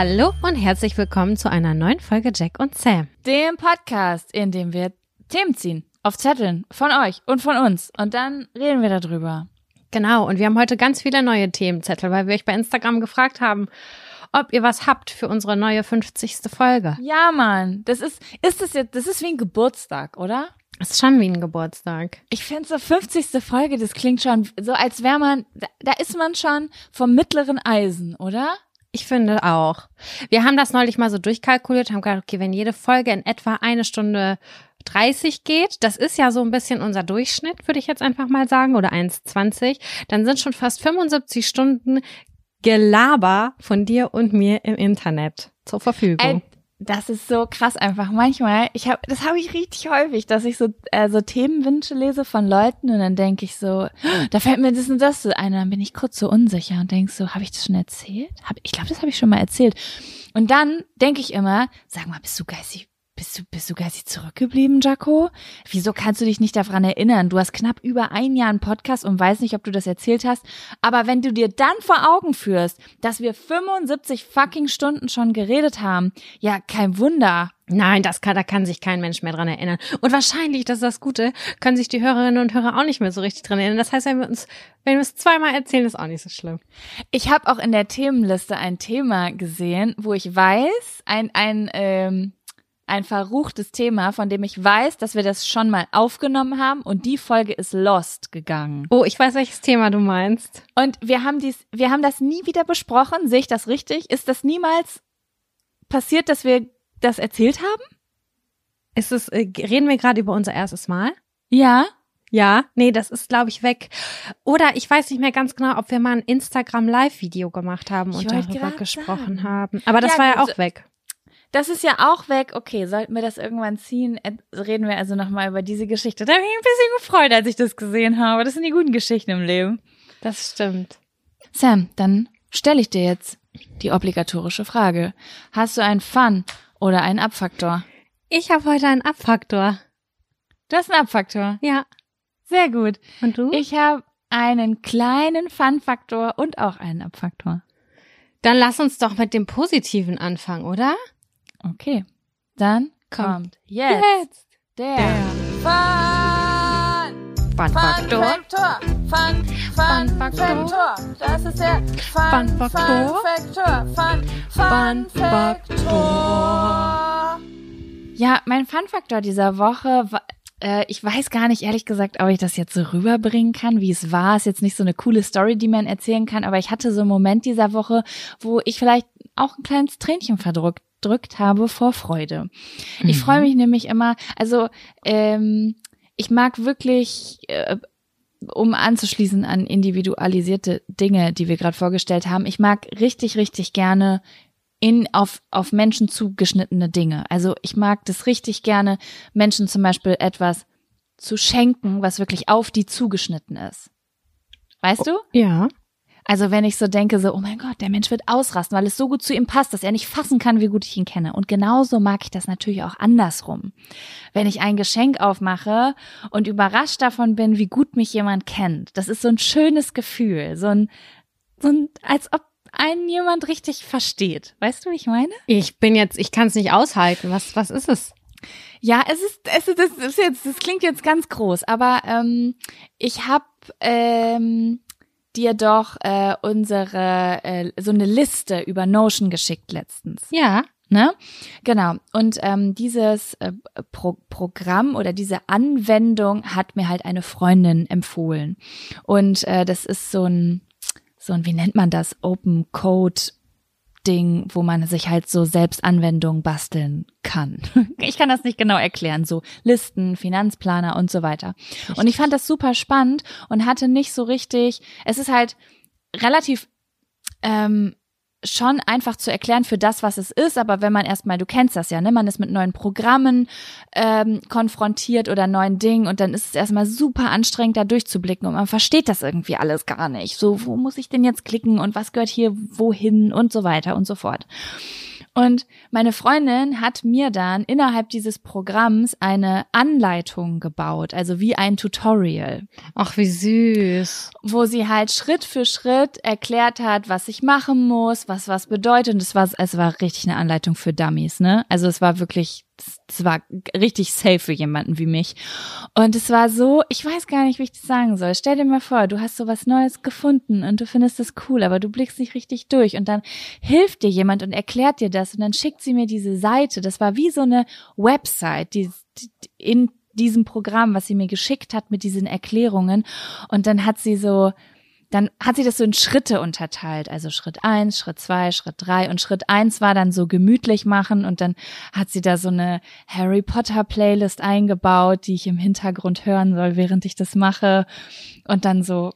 Hallo und herzlich willkommen zu einer neuen Folge Jack und Sam. Dem Podcast, in dem wir Themen ziehen. Auf Zetteln. Von euch und von uns. Und dann reden wir darüber. Genau, und wir haben heute ganz viele neue Themenzettel, weil wir euch bei Instagram gefragt haben, ob ihr was habt für unsere neue 50. Folge. Ja, Mann. Das ist, ist das jetzt, das ist wie ein Geburtstag, oder? Das ist schon wie ein Geburtstag. Ich finde so 50. Folge, das klingt schon so, als wäre man, da, da ist man schon vom mittleren Eisen, oder? Ich finde auch. Wir haben das neulich mal so durchkalkuliert, haben gesagt, okay, wenn jede Folge in etwa eine Stunde 30 geht, das ist ja so ein bisschen unser Durchschnitt, würde ich jetzt einfach mal sagen, oder 1,20, dann sind schon fast 75 Stunden Gelaber von dir und mir im Internet zur Verfügung. Ey, das ist so krass einfach. Manchmal, ich habe, das habe ich richtig häufig, dass ich so äh, so Themenwünsche lese von Leuten und dann denke ich so, da fällt mir das und das so ein, dann bin ich kurz so unsicher und denk so, habe ich das schon erzählt? Hab, ich glaube, das habe ich schon mal erzählt. Und dann denke ich immer, sag mal, bist du geistig bist du, bist du geistig zurückgeblieben, Jaco? Wieso kannst du dich nicht daran erinnern? Du hast knapp über ein Jahr einen Podcast und weiß nicht, ob du das erzählt hast. Aber wenn du dir dann vor Augen führst, dass wir 75 fucking Stunden schon geredet haben, ja, kein Wunder. Nein, das kann, da kann sich kein Mensch mehr dran erinnern. Und wahrscheinlich, das ist das Gute, können sich die Hörerinnen und Hörer auch nicht mehr so richtig dran erinnern. Das heißt, wenn wir uns, wenn wir es zweimal erzählen, ist auch nicht so schlimm. Ich habe auch in der Themenliste ein Thema gesehen, wo ich weiß, ein, ein, ähm, ein verruchtes Thema, von dem ich weiß, dass wir das schon mal aufgenommen haben und die Folge ist lost gegangen. Oh, ich weiß, welches Thema du meinst. Und wir haben dies, wir haben das nie wieder besprochen. Sehe ich das richtig? Ist das niemals passiert, dass wir das erzählt haben? Ist es, äh, reden wir gerade über unser erstes Mal? Ja. Ja, nee, das ist, glaube ich, weg. Oder ich weiß nicht mehr ganz genau, ob wir mal ein Instagram-Live-Video gemacht haben und darüber gesprochen sagen. haben. Aber das ja, war ja auch weg. Das ist ja auch weg. Okay, sollten wir das irgendwann ziehen, reden wir also nochmal über diese Geschichte. Da habe ich ein bisschen gefreut, als ich das gesehen habe. Das sind die guten Geschichten im Leben. Das stimmt. Sam, dann stelle ich dir jetzt die obligatorische Frage. Hast du einen Fun oder einen Abfaktor? Ich habe heute einen Abfaktor. Du hast einen Abfaktor? Ja. Sehr gut. Und du? Ich habe einen kleinen Fun-Faktor und auch einen Abfaktor. Dann lass uns doch mit dem Positiven anfangen, oder? Okay, dann kommt, jetzt, jetzt, der, der Fun, Fun Faktor. Fun, Fun, Fun Faktor. Das ist der Fun, Fun Faktor. Fun, Fun, Fun Faktor. Ja, mein Fun Faktor dieser Woche war, äh, ich weiß gar nicht, ehrlich gesagt, ob ich das jetzt so rüberbringen kann, wie es war. Ist jetzt nicht so eine coole Story, die man erzählen kann, aber ich hatte so einen Moment dieser Woche, wo ich vielleicht auch ein kleines Tränchen verdrückt gedrückt habe vor Freude. Mhm. Ich freue mich nämlich immer, also ähm, ich mag wirklich, äh, um anzuschließen an individualisierte Dinge, die wir gerade vorgestellt haben, ich mag richtig, richtig gerne in auf auf Menschen zugeschnittene Dinge. Also ich mag das richtig gerne, Menschen zum Beispiel etwas zu schenken, was wirklich auf die zugeschnitten ist. Weißt du? Ja. Also wenn ich so denke, so, oh mein Gott, der Mensch wird ausrasten, weil es so gut zu ihm passt, dass er nicht fassen kann, wie gut ich ihn kenne. Und genauso mag ich das natürlich auch andersrum. Wenn ich ein Geschenk aufmache und überrascht davon bin, wie gut mich jemand kennt. Das ist so ein schönes Gefühl, so ein, so ein, als ob einen jemand richtig versteht. Weißt du, wie ich meine? Ich bin jetzt, ich kann es nicht aushalten. Was, was ist es? Ja, es ist, es ist, das ist jetzt, das klingt jetzt ganz groß, aber ähm, ich habe ähm, dir doch äh, unsere äh, so eine Liste über Notion geschickt letztens. Ja. Ne? Genau. Und ähm, dieses äh, Pro Programm oder diese Anwendung hat mir halt eine Freundin empfohlen. Und äh, das ist so ein, so ein, wie nennt man das? Open Code Ding, wo man sich halt so selbst Anwendungen basteln kann. Ich kann das nicht genau erklären, so Listen, Finanzplaner und so weiter. Richtig. Und ich fand das super spannend und hatte nicht so richtig, es ist halt relativ ähm, schon einfach zu erklären für das, was es ist, aber wenn man erstmal, du kennst das ja, ne, man ist mit neuen Programmen ähm, konfrontiert oder neuen Dingen und dann ist es erstmal super anstrengend, da durchzublicken und man versteht das irgendwie alles gar nicht. So, wo muss ich denn jetzt klicken und was gehört hier wohin und so weiter und so fort. Und meine Freundin hat mir dann innerhalb dieses Programms eine Anleitung gebaut, also wie ein Tutorial. Ach, wie süß. Wo sie halt Schritt für Schritt erklärt hat, was ich machen muss, was was bedeutet. Und es war, es war richtig eine Anleitung für Dummies, ne? Also es war wirklich es war richtig safe für jemanden wie mich. Und es war so, ich weiß gar nicht, wie ich das sagen soll. Stell dir mal vor, du hast so was Neues gefunden und du findest es cool, aber du blickst nicht richtig durch und dann hilft dir jemand und erklärt dir das und dann schickt sie mir diese Seite. Das war wie so eine Website, die, die in diesem Programm, was sie mir geschickt hat mit diesen Erklärungen. Und dann hat sie so, dann hat sie das so in Schritte unterteilt. Also Schritt eins, Schritt zwei, Schritt drei und Schritt eins war dann so gemütlich machen und dann hat sie da so eine Harry Potter Playlist eingebaut, die ich im Hintergrund hören soll, während ich das mache und dann so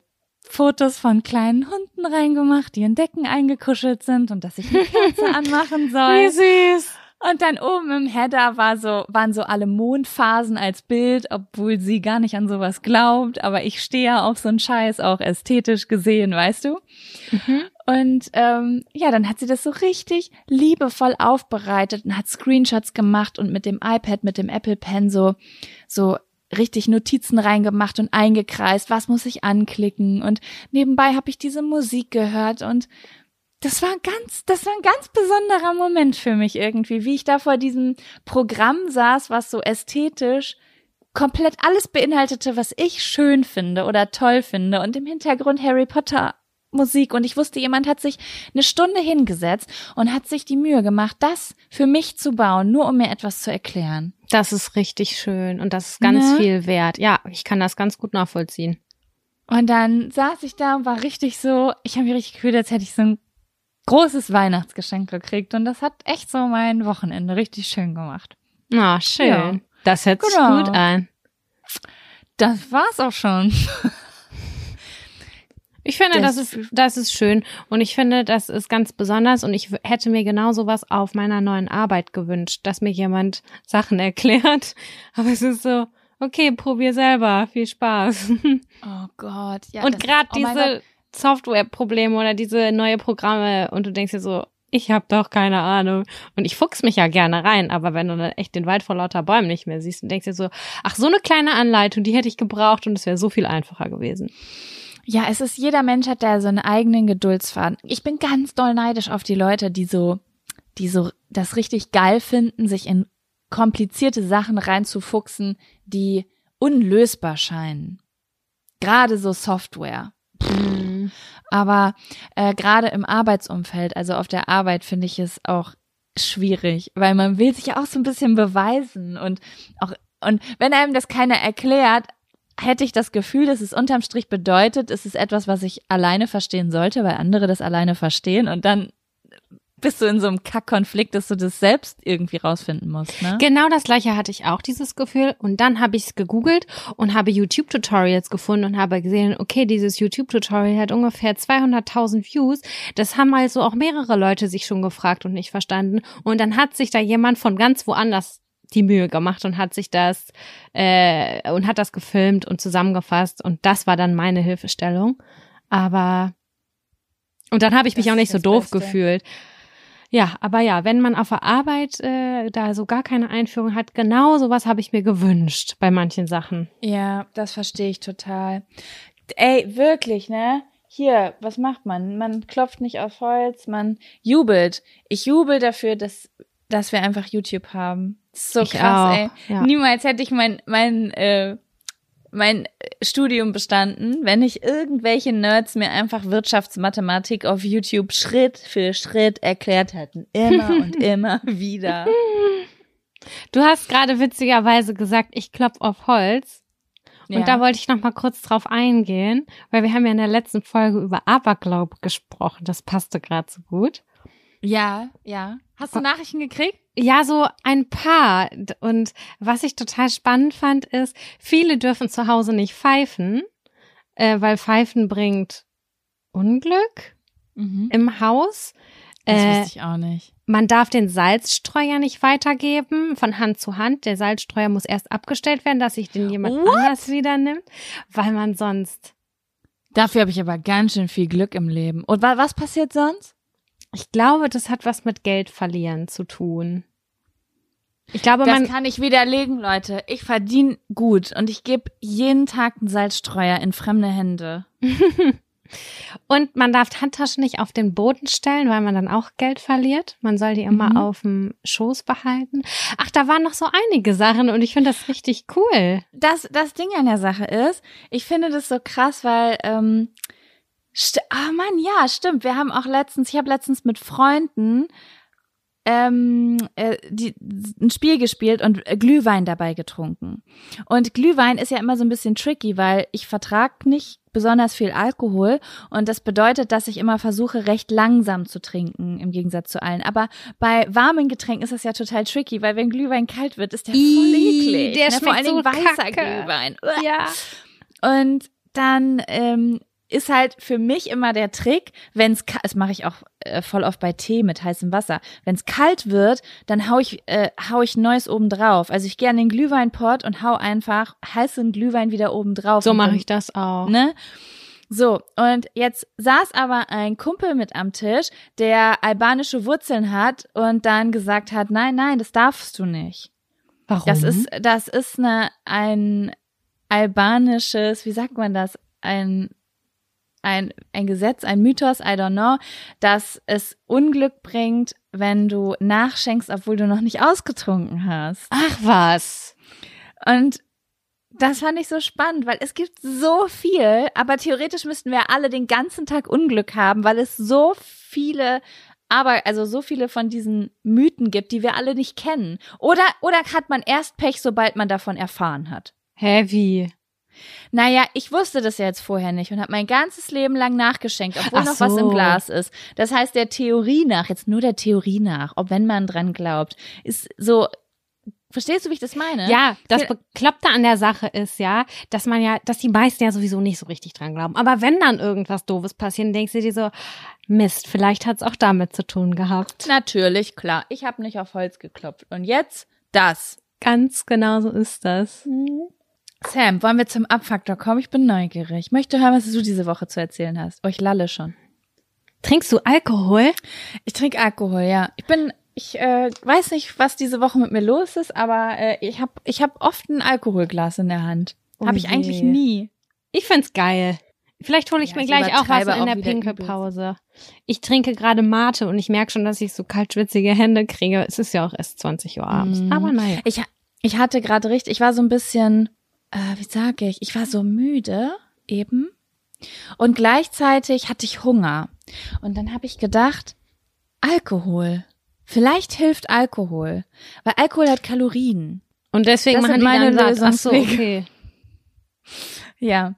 Fotos von kleinen Hunden reingemacht, die in Decken eingekuschelt sind und dass ich eine Kerze anmachen soll. Wie süß. Und dann oben im Header war so, waren so alle Mondphasen als Bild, obwohl sie gar nicht an sowas glaubt. Aber ich stehe ja auf so einen Scheiß, auch ästhetisch gesehen, weißt du? Mhm. Und ähm, ja, dann hat sie das so richtig liebevoll aufbereitet und hat Screenshots gemacht und mit dem iPad, mit dem Apple Pen so, so richtig Notizen reingemacht und eingekreist, was muss ich anklicken und nebenbei habe ich diese Musik gehört und das war ganz, das war ein ganz besonderer Moment für mich irgendwie, wie ich da vor diesem Programm saß, was so ästhetisch komplett alles beinhaltete, was ich schön finde oder toll finde und im Hintergrund Harry Potter Musik und ich wusste, jemand hat sich eine Stunde hingesetzt und hat sich die Mühe gemacht, das für mich zu bauen, nur um mir etwas zu erklären. Das ist richtig schön und das ist ganz ne? viel wert. Ja, ich kann das ganz gut nachvollziehen. Und dann saß ich da und war richtig so, ich habe mich richtig gefühlt, als hätte ich so ein großes Weihnachtsgeschenk gekriegt und das hat echt so mein Wochenende richtig schön gemacht. Ah, schön. Ja. Das hört sich genau. gut an. Das war's auch schon. Ich finde, das, das, ist, das ist schön und ich finde, das ist ganz besonders und ich hätte mir genau sowas auf meiner neuen Arbeit gewünscht, dass mir jemand Sachen erklärt. Aber es ist so, okay, probier selber, viel Spaß. Oh Gott, ja. Und gerade oh diese, Softwareprobleme oder diese neue Programme und du denkst dir so, ich habe doch keine Ahnung. Und ich fuchs mich ja gerne rein, aber wenn du dann echt den Wald vor lauter Bäumen nicht mehr siehst und denkst dir so, ach, so eine kleine Anleitung, die hätte ich gebraucht und es wäre so viel einfacher gewesen. Ja, es ist, jeder Mensch hat da so einen eigenen Geduldsfaden. Ich bin ganz doll neidisch auf die Leute, die so, die so das richtig geil finden, sich in komplizierte Sachen reinzufuchsen, die unlösbar scheinen. Gerade so Software. Mhm. Aber äh, gerade im Arbeitsumfeld, also auf der Arbeit, finde ich es auch schwierig, weil man will sich ja auch so ein bisschen beweisen und auch und wenn einem das keiner erklärt, hätte ich das Gefühl, dass es unterm Strich bedeutet, es ist etwas, was ich alleine verstehen sollte, weil andere das alleine verstehen und dann bist du in so einem Kackkonflikt, dass du das selbst irgendwie rausfinden musst. Ne? Genau das gleiche hatte ich auch, dieses Gefühl. Und dann habe ich es gegoogelt und habe YouTube-Tutorials gefunden und habe gesehen, okay, dieses YouTube-Tutorial hat ungefähr 200.000 Views. Das haben also auch mehrere Leute sich schon gefragt und nicht verstanden. Und dann hat sich da jemand von ganz woanders die Mühe gemacht und hat sich das äh, und hat das gefilmt und zusammengefasst und das war dann meine Hilfestellung. Aber und dann habe ich mich auch nicht so doof Beste. gefühlt. Ja, aber ja, wenn man auf der Arbeit äh, da so gar keine Einführung hat, genau sowas habe ich mir gewünscht bei manchen Sachen. Ja, das verstehe ich total. Ey, wirklich, ne? Hier, was macht man? Man klopft nicht auf Holz, man jubelt. Ich jubel dafür, dass, dass wir einfach YouTube haben. so ich krass, auch, ey. Ja. Niemals hätte ich mein, mein äh, mein Studium bestanden, wenn nicht irgendwelche Nerds mir einfach Wirtschaftsmathematik auf YouTube Schritt für Schritt erklärt hätten. Immer und immer wieder. Du hast gerade witzigerweise gesagt, ich klopf auf Holz. Und ja. da wollte ich noch mal kurz drauf eingehen, weil wir haben ja in der letzten Folge über Aberglaube gesprochen. Das passte gerade so gut. Ja, ja. Hast du Nachrichten gekriegt? Ja, so ein paar. Und was ich total spannend fand, ist, viele dürfen zu Hause nicht pfeifen, äh, weil Pfeifen bringt Unglück mhm. im Haus. Das äh, wusste ich auch nicht. Man darf den Salzstreuer nicht weitergeben von Hand zu Hand. Der Salzstreuer muss erst abgestellt werden, dass sich den jemand What? anders wieder nimmt, weil man sonst. Dafür habe ich aber ganz schön viel Glück im Leben. Und was passiert sonst? Ich glaube, das hat was mit Geld verlieren zu tun. Ich glaube, das man kann ich widerlegen, Leute. Ich verdiene gut und ich gebe jeden Tag einen Salzstreuer in fremde Hände. und man darf Handtaschen nicht auf den Boden stellen, weil man dann auch Geld verliert. Man soll die immer Mhm. auf dem Schoß behalten. Ach, da waren noch so einige Sachen und ich finde das richtig cool. Das, das Ding an der Sache ist, ich finde das so krass, weil, ähm, st ah Mann, ja, stimmt. Wir haben auch letztens, ich habe letztens mit Freunden ähm, äh, die, ein Spiel gespielt und Glühwein dabei getrunken. Und Glühwein ist ja immer so ein bisschen tricky, weil ich vertrag nicht besonders viel Alkohol und das bedeutet, dass ich immer versuche, recht langsam zu trinken, im Gegensatz zu allen. Aber bei warmen Getränken ist das ja total tricky, weil wenn Glühwein kalt wird, ist der voll Ih, eklig. der ne? Vor schmeckt allen Dingen so weißer kacke. Glühwein. Uah. Ja. Und dann ähm, ist halt für mich immer der Trick, wenn es das mache ich auch äh, voll oft bei Tee mit heißem Wasser. Wenn es kalt wird, dann hau ich äh, hau ich Neues oben drauf. Also ich gehe an den Glühweinpott und hau einfach heißen Glühwein wieder oben drauf. So mache ich das auch. Ne? So, und jetzt saß aber ein Kumpel mit am Tisch, der albanische Wurzeln hat und dann gesagt hat, nein, nein, das darfst du nicht. Warum? Das ist, das ist eine, ein albanisches, wie sagt man das? Ein, ein, ein Gesetz, ein Mythos, I don't know, dass es Unglück bringt, wenn du nachschenkst, obwohl du noch nicht ausgetrunken hast. Ach was. Und das fand ich so spannend, weil es gibt so viel, aber theoretisch müssten wir alle den ganzen Tag Unglück haben, weil es so viele, aber also so viele von diesen Mythen gibt, die wir alle nicht kennen. Oder oder hat man erst Pech, sobald man davon erfahren hat? Hä, wie? Naja, ich wusste das ja jetzt vorher nicht und habe mein ganzes Leben lang nachgeschenkt, obwohl Ach noch was so. im Glas ist. Das heißt, der Theorie nach, jetzt nur der Theorie nach, ob wenn man dran glaubt, ist so. Verstehst du, wie ich das meine? Ja, das. Bekloppte an der Sache ist ja, dass man ja, dass die meisten ja sowieso nicht so richtig dran glauben. Aber wenn dann irgendwas Doofes passiert, denkst du dir so, Mist, vielleicht hat's auch damit zu tun gehabt. Natürlich, klar. Ich habe nicht auf Holz geklopft. Und jetzt das. Ganz genau so ist das. Sam, wollen wir zum Abfaktor kommen? Ich bin neugierig. Ich möchte hören, was du diese Woche zu erzählen hast. Oh, ich lalle schon. Trinkst du Alkohol? Ich trinke Alkohol, ja. Ich bin, ich äh, weiß nicht, was diese Woche mit mir los ist, aber äh, ich habe ich hab oft ein Alkoholglas in der Hand. Oh Habe ich je. eigentlich nie. Ich find's geil. Vielleicht hole ich Ja, mir ich gleich auch was in auch der Pinkelpause. Ich trinke gerade Mate und ich merke schon, dass ich so kaltschwitzige Hände kriege. Es ist ja auch erst 20 Uhr abends. Mhm. Aber naja. Ich, ich hatte gerade richtig, ich war so ein bisschen, äh, wie sage ich, ich war so müde eben und gleichzeitig hatte ich Hunger. Und dann habe ich gedacht, Alkohol. Vielleicht hilft Alkohol, weil Alkohol hat Kalorien. Und deswegen Das machen meine dann satt. Ach so, okay. Ja.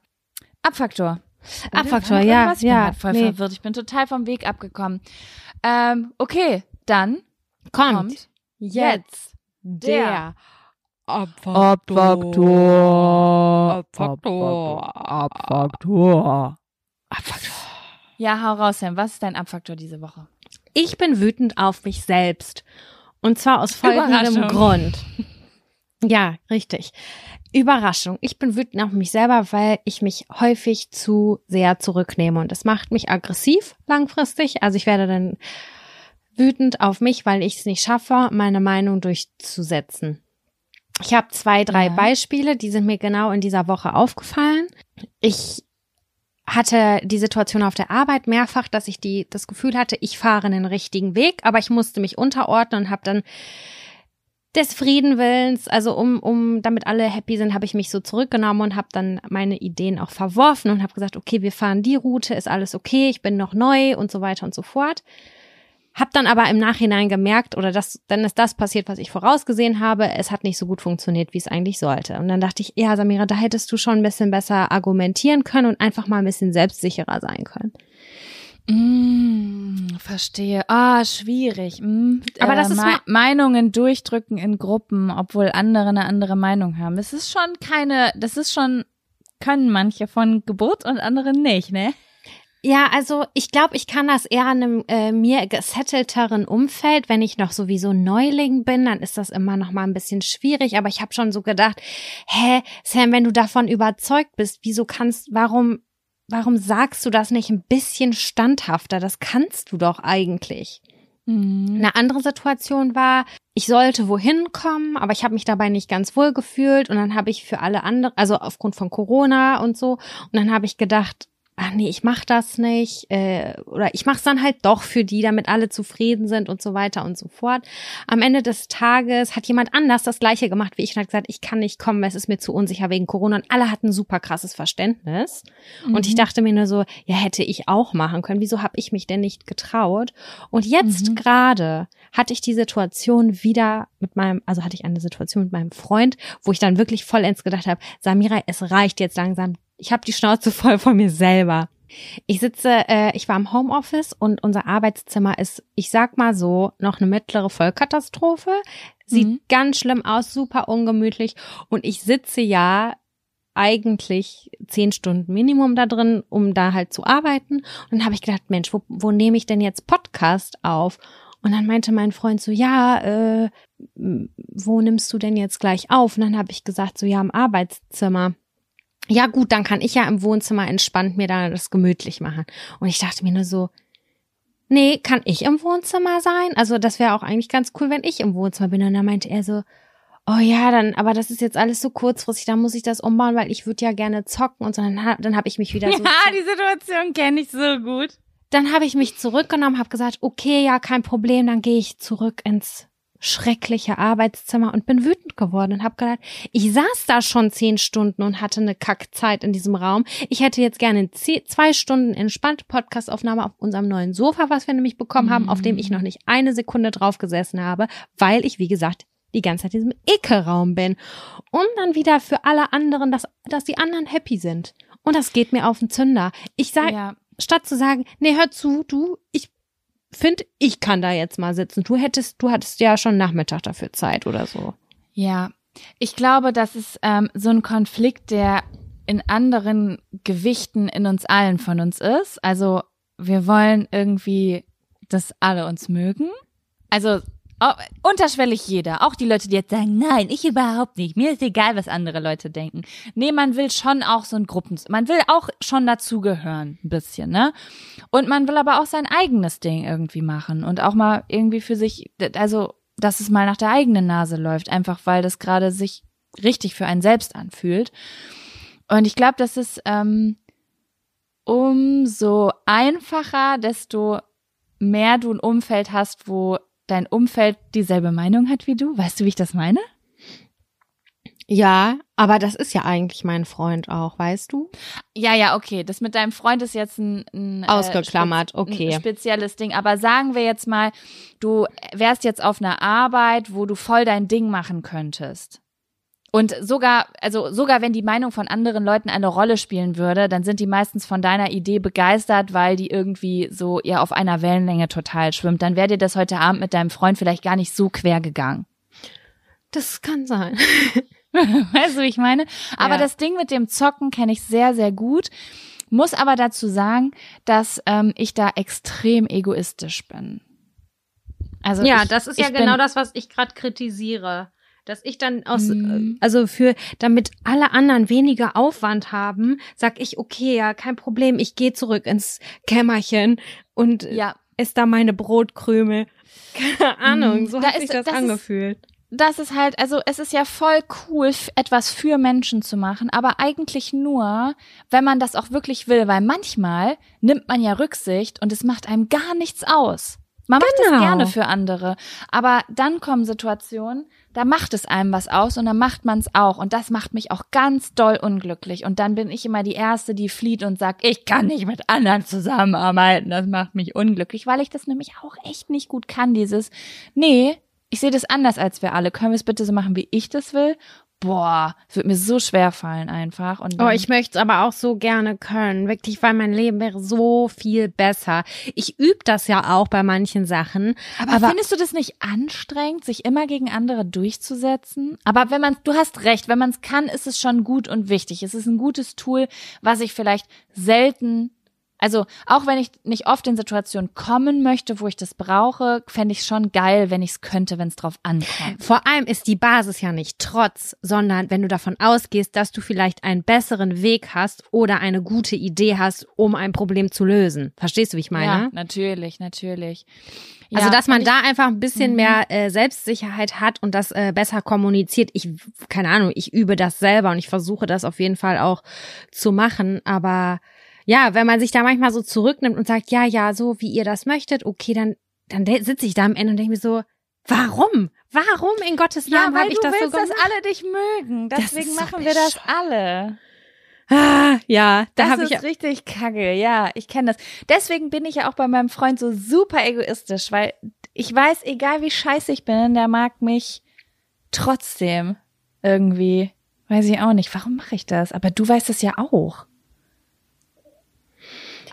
Abfaktor. Abfaktor, ja? Ich ja, bin voll nee. verwirrt. Ich bin total vom Weg abgekommen. Ähm, okay, dann Kommt, kommt jetzt der Abfaktor. Abfaktor. Abfaktor. Ja, hau raus, Sam. Was ist dein Abfaktor diese Woche? Ich bin wütend auf mich selbst. Und zwar aus folgendem. Grund. Ja, richtig. Überraschung. Ich bin wütend auf mich selber, weil ich mich häufig zu sehr zurücknehme. Und das macht mich aggressiv langfristig. Also ich werde dann wütend auf mich, weil ich es nicht schaffe, meine Meinung durchzusetzen. Ich habe zwei, drei Ja. Beispiele, die sind mir genau in dieser Woche aufgefallen. Ich hatte die Situation auf der Arbeit mehrfach, dass ich die das Gefühl hatte, ich fahre den richtigen Weg, aber ich musste mich unterordnen und habe dann des Friedenwillens, also um um damit alle happy sind, habe ich mich so zurückgenommen und habe dann meine Ideen auch verworfen und habe gesagt, okay, wir fahren die Route, ist alles okay, ich bin noch neu und so weiter und so fort. Hab dann aber im Nachhinein gemerkt, oder das, dann ist das passiert, was ich vorausgesehen habe. Es hat nicht so gut funktioniert, wie es eigentlich sollte. Und dann dachte ich, ja, Samira, da hättest du schon ein bisschen besser argumentieren können und einfach mal ein bisschen selbstsicherer sein können. Mm, verstehe. Ah, schwierig. Mm, Aber das ist Me Meinungen durchdrücken in Gruppen, obwohl andere eine andere Meinung haben. Das ist schon keine, das ist schon, können manche von Geburt und andere nicht, ne? Ja, also ich glaube, ich kann das eher in einem äh, mir gesettelteren Umfeld. Wenn ich noch sowieso Neuling bin, dann ist das immer noch mal ein bisschen schwierig. Aber ich habe schon so gedacht, hä, Sam, wenn du davon überzeugt bist, wieso kannst, warum warum sagst du das nicht ein bisschen standhafter? Das kannst du doch eigentlich. Mhm. Eine andere Situation war, ich sollte wohin kommen, aber ich habe mich dabei nicht ganz wohl gefühlt und dann habe ich für alle anderen, also aufgrund von Corona und so, und dann habe ich gedacht, ach nee, ich mach das nicht äh, oder ich mach's dann halt doch für die, damit alle zufrieden sind und so weiter und so fort. Am Ende des Tages hat jemand anders das gleiche gemacht wie ich und hat gesagt, ich kann nicht kommen, es ist mir zu unsicher wegen Corona und alle hatten super krasses Verständnis und ich Mhm. dachte mir nur so, ja, hätte ich auch machen können, wieso habe ich mich denn nicht getraut? Und jetzt Mhm. gerade hatte ich die Situation wieder mit meinem, also hatte ich eine Situation mit meinem Freund, wo ich dann wirklich vollends gedacht habe, Samira, es reicht jetzt langsam. Ich habe die Schnauze voll von mir selber. Ich sitze, äh, ich war im Homeoffice und unser Arbeitszimmer ist, ich sag mal so, noch eine mittlere Vollkatastrophe. Sieht Mhm. ganz schlimm aus, super ungemütlich. Und ich sitze ja eigentlich zehn Stunden Minimum da drin, um da halt zu arbeiten. Und dann habe ich gedacht, Mensch, wo, wo nehme ich denn jetzt Podcast auf? Und dann meinte mein Freund so, ja, äh, wo nimmst du denn jetzt gleich auf? Und dann habe ich gesagt, so ja, im Arbeitszimmer. Ja gut, dann kann ich ja im Wohnzimmer entspannt mir da das gemütlich machen. Und ich dachte mir nur so, nee, kann ich im Wohnzimmer sein? Also das wäre auch eigentlich ganz cool, wenn ich im Wohnzimmer bin. Und dann meinte er so, oh ja, dann, aber das ist jetzt alles so kurzfristig, dann muss ich das umbauen, weil ich würde ja gerne zocken und so. Dann, ha- dann habe ich mich wieder so Ja, die Situation kenne ich so gut. dann habe ich mich zurückgenommen, habe gesagt, okay, ja, kein Problem, dann gehe ich zurück ins schreckliche Arbeitszimmer und bin wütend geworden und habe gedacht, ich saß da schon zehn Stunden und hatte eine Kackzeit in diesem Raum. Ich hätte jetzt gerne zwei Stunden entspannte Podcastaufnahme auf unserem neuen Sofa, was wir nämlich bekommen haben, auf dem ich noch nicht eine Sekunde drauf gesessen habe, weil ich, wie gesagt, die ganze Zeit in diesem Ekelraum bin. Und dann wieder für alle anderen, dass, dass die anderen happy sind. Und das geht mir auf den Zünder. Ich sag, Ja. statt zu sagen, nee, hör zu, du, ich finde, ich kann da jetzt mal sitzen. Du hättest, du hattest ja schon Nachmittag dafür Zeit oder so. Ja, ich glaube, das ist ähm, so ein Konflikt, der in anderen Gewichten in uns allen von uns ist. Also wir wollen irgendwie, dass alle uns mögen. Also oh, unterschwellig jeder, auch die Leute, die jetzt sagen, nein, ich überhaupt nicht, mir ist egal, was andere Leute denken. Nee, man will schon auch so ein Gruppen, man will auch schon dazugehören, ein bisschen, ne? Und man will aber auch sein eigenes Ding irgendwie machen und auch mal irgendwie für sich, also, dass es mal nach der eigenen Nase läuft, einfach weil das gerade sich richtig für einen selbst anfühlt. Und ich glaube, das ist ähm, umso einfacher, desto mehr du ein Umfeld hast, wo dein Umfeld dieselbe Meinung hat wie du. Weißt du, wie ich das meine? Ja, aber das ist ja eigentlich mein Freund auch, weißt du? Ja, ja, okay. Das mit deinem Freund ist jetzt ein, ein Ausgeklammert, spez- okay. Ein spezielles Ding. Aber sagen wir jetzt mal, du wärst jetzt auf einer Arbeit, wo du voll dein Ding machen könntest. Und sogar, also sogar wenn die Meinung von anderen Leuten eine Rolle spielen würde, dann sind die meistens von deiner Idee begeistert, weil die irgendwie so ihr auf einer Wellenlänge total schwimmt. Dann wäre dir das heute Abend mit deinem Freund vielleicht gar nicht so quer gegangen. Das kann sein. Weißt du, wie ich meine? Aber Ja. das Ding mit dem Zocken kenne ich sehr, sehr gut. Muss aber dazu sagen, dass ähm, ich da extrem egoistisch bin. Also ja, ich, das ist ja genau das, was ich gerade kritisiere. Dass ich dann aus, Mhm. äh, also für, damit alle anderen weniger Aufwand haben, sag ich, okay, ja, kein Problem, ich gehe zurück ins Kämmerchen und Ja, esse da meine Brotkrümel. Keine Ahnung, Mhm. so Da hat ist- sich das, das ist- angefühlt. das ist halt, also es ist ja voll cool, etwas für Menschen zu machen, aber eigentlich nur, wenn man das auch wirklich will, weil manchmal nimmt man ja Rücksicht und es macht einem gar nichts aus. Man macht es Genau. gerne für andere, aber dann kommen Situationen, da macht es einem was aus und dann macht man es auch und das macht mich auch ganz doll unglücklich und dann bin ich immer die erste, die flieht und sagt, ich kann nicht mit anderen zusammenarbeiten, das macht mich unglücklich, weil ich das nämlich auch echt nicht gut kann, dieses nee, ich sehe das anders als wir alle. Können wir es bitte so machen, wie ich das will? Boah, es wird mir so schwer fallen einfach. Und Oh, ich möchte es aber auch so gerne können, wirklich, weil mein Leben wäre so viel besser. Ich übe das ja auch bei manchen Sachen, aber, aber findest du das nicht anstrengend, sich immer gegen andere durchzusetzen? Aber wenn man, du hast recht, wenn man es kann, ist es schon gut und wichtig. Es ist ein gutes Tool, was ich vielleicht selten Also auch wenn ich nicht oft in Situationen kommen möchte, wo ich das brauche, fände ich schon geil, wenn ich es könnte, wenn es drauf ankommt. Vor allem ist die Basis ja nicht Trotz, sondern wenn du davon ausgehst, dass du vielleicht einen besseren Weg hast oder eine gute Idee hast, um ein Problem zu lösen. Verstehst du, wie ich meine? Ja, natürlich, natürlich. Also, dass man da einfach ein bisschen Mhm. mehr äh, Selbstsicherheit hat und das äh, besser kommuniziert. Ich, keine Ahnung, ich übe das selber und ich versuche das auf jeden Fall auch zu machen. Aber ja, wenn man sich da manchmal so zurücknimmt und sagt, ja, ja, so wie ihr das möchtet, okay, dann, dann sitze ich da am Ende und denke mir so, warum? Warum in Gottes Ja, Namen weil habe ich das so willst, dass gemacht? alle dich mögen. Deswegen ist so machen wir das alle. Ah, ja, da Das habe ist ich richtig kacke, ja, ich kenne das. Deswegen bin ich ja auch bei meinem Freund so super egoistisch, weil ich weiß, egal wie scheiße ich bin, der mag mich trotzdem irgendwie. Weiß ich auch nicht, warum mache ich das? Aber du weißt es ja auch.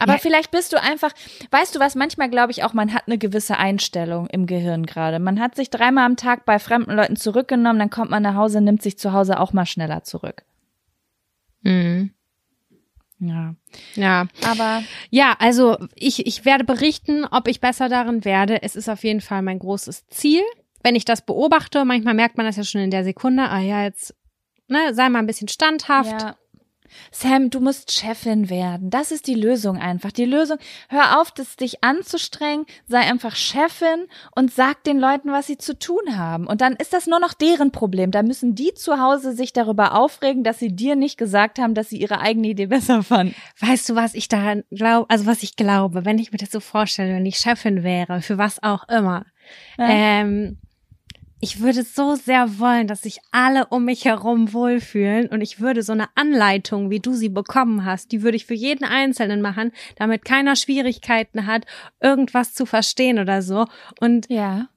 Aber Ja. vielleicht bist du einfach, weißt du was, manchmal glaube ich auch, man hat eine gewisse Einstellung im Gehirn gerade. Man hat sich dreimal am Tag bei fremden Leuten zurückgenommen, dann kommt man nach Hause, nimmt sich zu Hause auch mal schneller zurück. Mhm. Ja. Ja. Aber Ja, also ich, ich werde berichten, ob ich besser darin werde. Es ist auf jeden Fall mein großes Ziel. Wenn ich das beobachte, manchmal merkt man das ja schon in der Sekunde, ah ja, jetzt, ne, sei mal ein bisschen standhaft. Ja. Sam, du musst Chefin werden. Das ist die Lösung einfach. Die Lösung, hör auf, das dich anzustrengen, sei einfach Chefin und sag den Leuten, was sie zu tun haben. Und dann ist das nur noch deren Problem. Da müssen die zu Hause sich darüber aufregen, dass sie dir nicht gesagt haben, dass sie ihre eigene Idee besser fanden. Weißt du, was ich daran glaube, also was ich glaube, wenn ich mir das so vorstelle, wenn ich Chefin wäre, für was auch immer, Ja. ähm, ich würde so sehr wollen, dass sich alle um mich herum wohlfühlen und ich würde so eine Anleitung, wie du sie bekommen hast, die würde ich für jeden Einzelnen machen, damit keiner Schwierigkeiten hat, irgendwas zu verstehen oder so. Und Ja.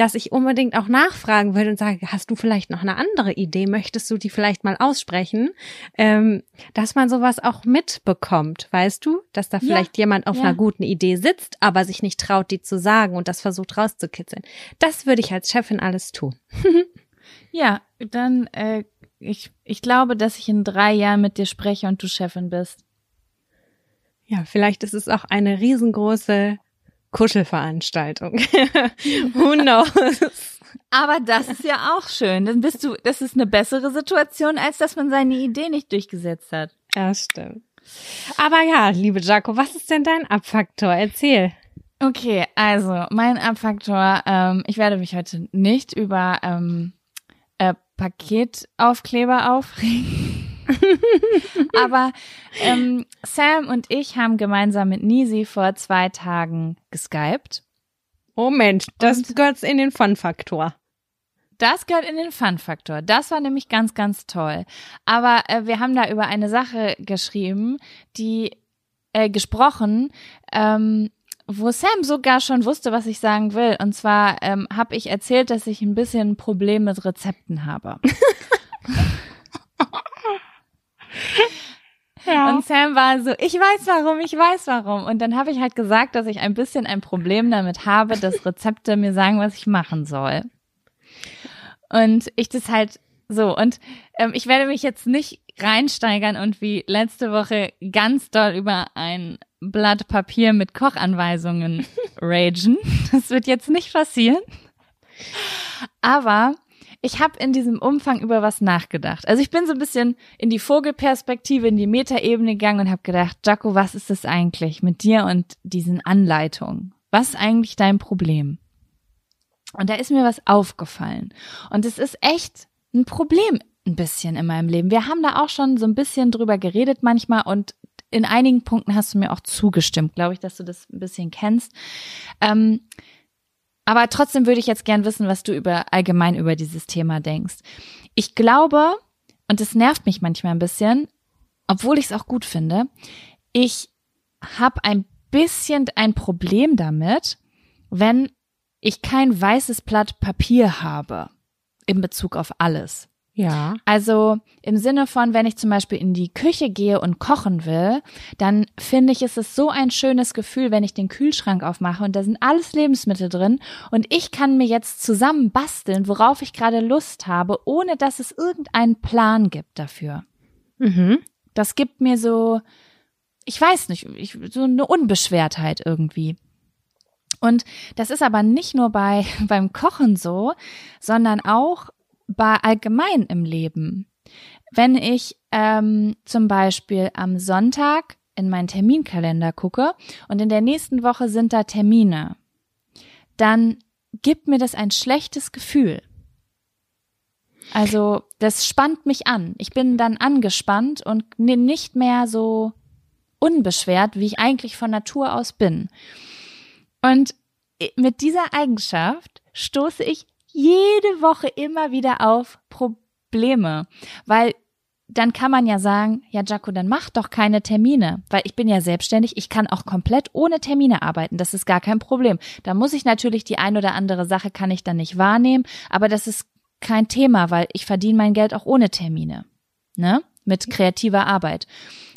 Dass ich unbedingt auch nachfragen würde und sage, hast du vielleicht noch eine andere Idee? Möchtest du die vielleicht mal aussprechen? Ähm, dass man sowas auch mitbekommt, weißt du? Dass da Ja, vielleicht jemand auf ja. einer guten Idee sitzt, aber sich nicht traut, die zu sagen und das versucht rauszukitzeln. Das würde ich als Chefin alles tun. Ja, dann, äh, ich, ich glaube, dass ich in drei Jahren mit dir spreche und du Chefin bist. Ja, vielleicht ist es auch eine riesengroße Kuschelveranstaltung. Who knows? Aber das ist ja auch schön. Dann bist du, das ist eine bessere Situation, als dass man seine Idee nicht durchgesetzt hat. Ja, stimmt. Aber ja, liebe Jaco, was ist denn dein Abfaktor? Erzähl. Okay, also mein Abfaktor, ähm, ich werde mich heute nicht über ähm, äh, Paketaufkleber aufregen. Aber ähm, Sam und ich haben gemeinsam mit Nisi vor zwei Tagen geskypt. Oh Mensch, das gehört in den Fun-Faktor. Das gehört in den Fun-Faktor. Das war nämlich ganz, ganz toll. Aber äh, wir haben da über eine Sache geschrieben, die äh, gesprochen, ähm, wo Sam sogar schon wusste, was ich sagen will. Und zwar ähm, habe ich erzählt, dass ich ein bisschen ein Problem mit Rezepten habe. Ja. Und Sam war so, ich weiß warum, ich weiß warum. Und dann habe ich halt gesagt, dass ich ein bisschen ein Problem damit habe, dass Rezepte mir sagen, was ich machen soll. Und ich das halt so. Und ähm, ich werde mich jetzt nicht reinsteigern und wie letzte Woche ganz doll über ein Blatt Papier mit Kochanweisungen ragen. Das wird jetzt nicht passieren. Aber ich habe in diesem Umfang über was nachgedacht. Also ich bin so ein bisschen in die Vogelperspektive, in die Metaebene gegangen und habe gedacht, Jaco, was ist das eigentlich mit dir und diesen Anleitungen? Was ist eigentlich dein Problem? Und da ist mir was aufgefallen. Und es ist echt ein Problem ein bisschen in meinem Leben. Wir haben da auch schon so ein bisschen drüber geredet manchmal und in einigen Punkten hast du mir auch zugestimmt, glaube ich, dass du das ein bisschen kennst. Ähm, aber trotzdem würde ich jetzt gern wissen, was du über allgemein über dieses Thema denkst. Ich glaube, und es nervt mich manchmal ein bisschen, obwohl ich es auch gut finde, ich habe ein bisschen ein Problem damit, wenn ich kein weißes Blatt Papier habe in Bezug auf alles. Ja. Also im Sinne von, wenn ich zum Beispiel in die Küche gehe und kochen will, dann finde ich, ist es so ein schönes Gefühl, wenn ich den Kühlschrank aufmache und da sind alles Lebensmittel drin und ich kann mir jetzt zusammen basteln, worauf ich gerade Lust habe, ohne dass es irgendeinen Plan gibt dafür. Mhm. Das gibt mir so, ich weiß nicht, ich, so eine Unbeschwertheit irgendwie. Und das ist aber nicht nur bei, beim Kochen so, sondern auch bei allgemein im Leben. Wenn ich ähm, zum Beispiel am Sonntag in meinen Terminkalender gucke und in der nächsten Woche sind da Termine, dann gibt mir das ein schlechtes Gefühl. Also das spannt mich an. Ich bin dann angespannt und nicht mehr so unbeschwert, wie ich eigentlich von Natur aus bin. Und mit dieser Eigenschaft stoße ich jede Woche immer wieder auf Probleme, weil dann kann man ja sagen, ja Jaco, dann mach doch keine Termine, weil ich bin ja selbstständig, ich kann auch komplett ohne Termine arbeiten, das ist gar kein Problem. Da muss ich natürlich die ein oder andere Sache kann ich dann nicht wahrnehmen, aber das ist kein Thema, weil ich verdiene mein Geld auch ohne Termine, ne? Mit kreativer Arbeit.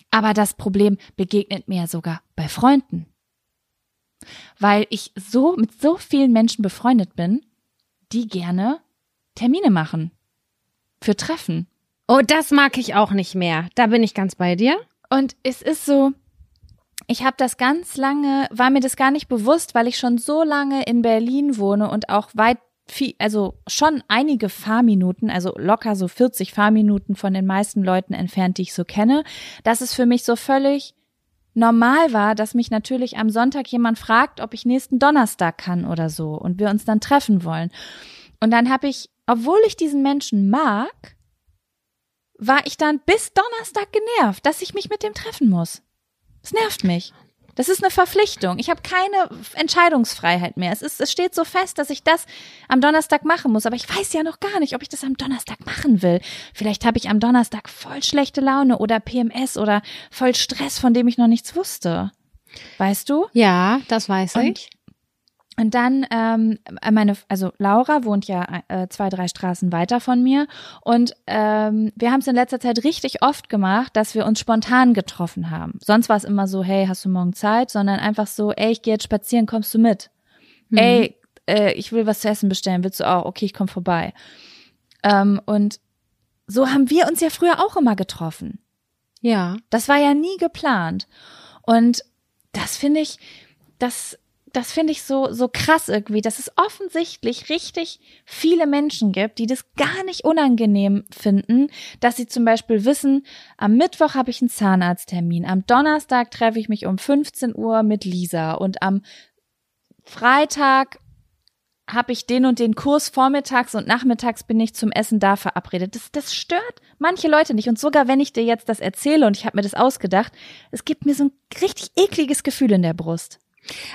Aber das Problem begegnet mir sogar bei Freunden. Weil ich so mit so vielen Menschen befreundet bin, die gerne Termine machen. Für Treffen. Oh, das mag ich auch nicht mehr. Da bin ich ganz bei dir. Und es ist so, ich habe das ganz lange, war mir das gar nicht bewusst, weil ich schon so lange in Berlin wohne und auch weit viel, also schon einige Fahrminuten, also locker so 40 Fahrminuten von den meisten Leuten entfernt, die ich so kenne, dass es für mich so völlig normal war, dass mich natürlich am Sonntag jemand fragt, ob ich nächsten Donnerstag kann oder so und wir uns dann treffen wollen. Und dann habe ich, obwohl ich diesen Menschen mag, war ich dann bis Donnerstag genervt, dass ich mich mit dem treffen muss. Es nervt mich. Das ist eine Verpflichtung. Ich habe keine Entscheidungsfreiheit mehr. Es, ist, es steht so fest, dass ich das am Donnerstag machen muss. Aber ich weiß ja noch gar nicht, ob ich das am Donnerstag machen will. Vielleicht habe ich am Donnerstag voll schlechte Laune oder PMS oder voll Stress, von dem ich noch nichts wusste. Weißt du? Ja, das weiß Und ich. Und dann, ähm, meine, also Laura wohnt ja äh, zwei, drei Straßen weiter von mir. Und ähm, wir haben es in letzter Zeit richtig oft gemacht, dass wir uns spontan getroffen haben. Sonst war es immer so, hey, hast du morgen Zeit? Sondern einfach so, ey, ich gehe jetzt spazieren, kommst du mit? Mhm. Ey, äh, ich will was zu essen bestellen, willst du auch? Okay, ich komm vorbei. Ähm, und so haben wir uns ja früher auch immer getroffen. Ja. Das war ja nie geplant. Und das finde ich, das, das finde ich so, so krass irgendwie, dass es offensichtlich richtig viele Menschen gibt, die das gar nicht unangenehm finden, dass sie zum Beispiel wissen, am Mittwoch habe ich einen Zahnarzttermin, am Donnerstag treffe ich mich um 15 Uhr mit Lisa und am Freitag habe ich den und den Kurs vormittags und nachmittags bin ich zum Essen da verabredet. Das, das stört manche Leute nicht. Und sogar wenn ich dir jetzt das erzähle und ich habe mir das ausgedacht, es gibt mir so ein richtig ekliges Gefühl in der Brust.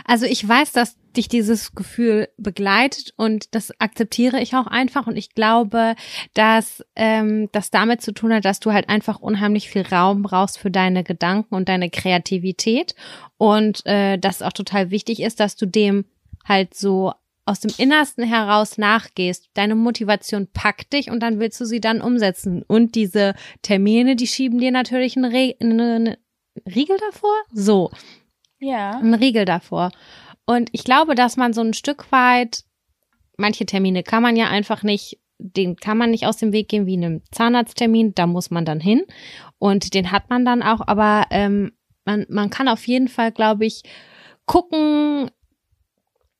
Also ich weiß, dass dich dieses Gefühl begleitet und das akzeptiere ich auch einfach und ich glaube, dass ähm, das damit zu tun hat, dass du halt einfach unheimlich viel Raum brauchst für deine Gedanken und deine Kreativität und äh, das auch total wichtig ist, dass du dem halt so aus dem Innersten heraus nachgehst. Deine Motivation packt dich und dann willst du sie dann umsetzen. Und diese Termine, die schieben dir natürlich einen, Re einen Riegel davor? So, Ja. einen Riegel davor. Und ich glaube, dass man so ein Stück weit, manche Termine kann man ja einfach nicht, den kann man nicht aus dem Weg gehen wie einem Zahnarzttermin, da muss man dann hin. Und den hat man dann auch, aber ähm, man, man kann auf jeden Fall, glaube ich, gucken,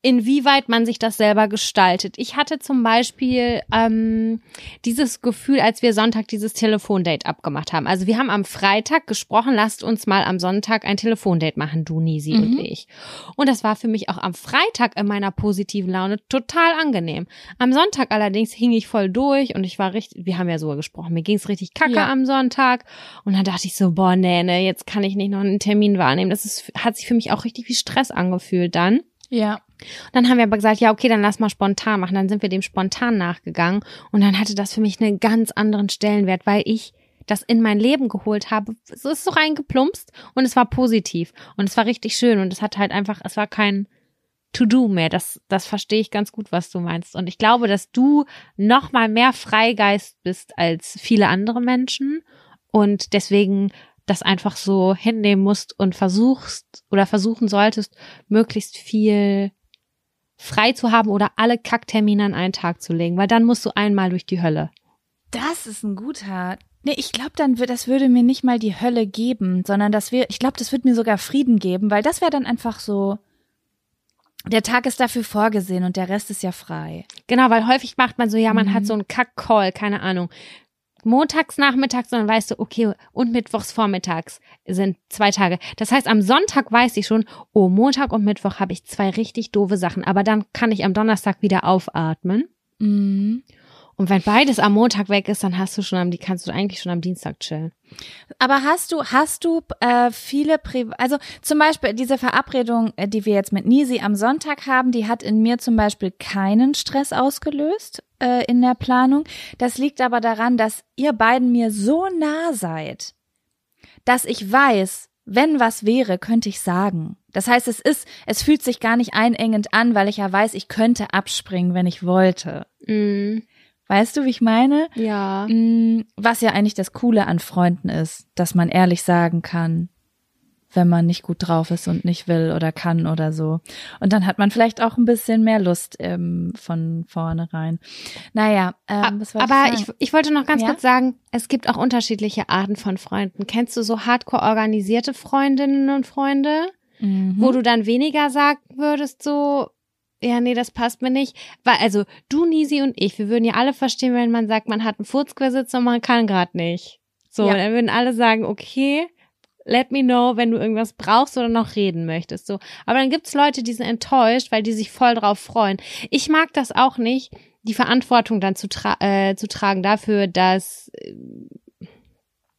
inwieweit man sich das selber gestaltet. Ich hatte zum Beispiel ähm, dieses Gefühl, als wir Sonntag dieses Telefondate abgemacht haben. Also wir haben am Freitag gesprochen, lasst uns mal am Sonntag ein Telefondate machen, du, Nisi Mhm. und ich. Und das war für mich auch am Freitag in meiner positiven Laune total angenehm. Am Sonntag allerdings hing ich voll durch und ich war richtig, wir haben ja so gesprochen, mir ging's richtig kacke Ja. am Sonntag. Und dann dachte ich so, boah, nee, nee, jetzt kann ich nicht noch einen Termin wahrnehmen. Das ist, hat sich für mich auch richtig wie Stress angefühlt dann. Ja. Dann haben wir aber gesagt, ja, okay, dann lass mal spontan machen. Dann sind wir dem spontan nachgegangen und dann hatte das für mich einen ganz anderen Stellenwert, weil ich das in mein Leben geholt habe. Es ist so reingeplumpst und es war positiv und es war richtig schön und es hat halt einfach, es war kein To-Do mehr. Das, das verstehe ich ganz gut, was du meinst. Und ich glaube, dass du noch mal mehr Freigeist bist als viele andere Menschen und deswegen das einfach so hinnehmen musst und versuchst oder versuchen solltest, möglichst viel frei zu haben oder alle Kacktermine an einen Tag zu legen, weil dann musst du einmal durch die Hölle. Das ist ein guter Nee, ich glaube, dann wird, das würde mir nicht mal die Hölle geben, sondern das wäre, ich glaube, das wird mir sogar Frieden geben, weil das wäre dann einfach so, der Tag ist dafür vorgesehen und der Rest ist ja frei. Genau, weil häufig macht man so, ja, man Mhm. hat so einen Kack-Call, keine Ahnung. Montags nachmittags, dann weißt du, okay, und mittwochs vormittags sind zwei Tage. Das heißt, am Sonntag weiß ich schon, oh, Montag und Mittwoch habe ich zwei richtig doofe Sachen, aber dann kann ich am Donnerstag wieder aufatmen. Mhm. Und wenn beides am Montag weg ist, dann hast du schon am, die kannst du eigentlich schon am Dienstag chillen. Aber hast du, hast du äh, viele, Pri also zum Beispiel diese Verabredung, äh, die wir jetzt mit Nisi am Sonntag haben, die hat in mir zum Beispiel keinen Stress ausgelöst äh, in der Planung. Das liegt aber daran, dass ihr beiden mir so nah seid, dass ich weiß, wenn was wäre, könnte ich sagen. Das heißt, es ist, es fühlt sich gar nicht einengend an, weil ich ja weiß, ich könnte abspringen, wenn ich wollte. Mm, Weißt du, wie ich meine? ja. Mm, Was ja eigentlich das Coole an Freunden ist, dass man ehrlich sagen kann, wenn man nicht gut drauf ist und nicht will oder kann oder so. Und dann hat man vielleicht auch ein bisschen mehr Lust ähm, von vornherein. Naja, ähm, was Aber ich, ich, ich wollte noch ganz Ja? kurz sagen, es gibt auch unterschiedliche Arten von Freunden. Kennst du so hardcore organisierte Freundinnen und Freunde, Mhm. wo du dann weniger sagen würdest, so, ja, nee, das passt mir nicht. Weil, also, du, Nisi und ich, wir würden ja alle verstehen, wenn man sagt, man hat einen Furzquersitz und man kann gerade nicht. So, Ja. dann würden alle sagen, okay, let me know, wenn du irgendwas brauchst oder noch reden möchtest. So. Aber dann gibt's Leute, die sind enttäuscht, weil die sich voll drauf freuen. Ich mag das auch nicht, die Verantwortung dann zu, tra äh, zu tragen dafür, dass, äh,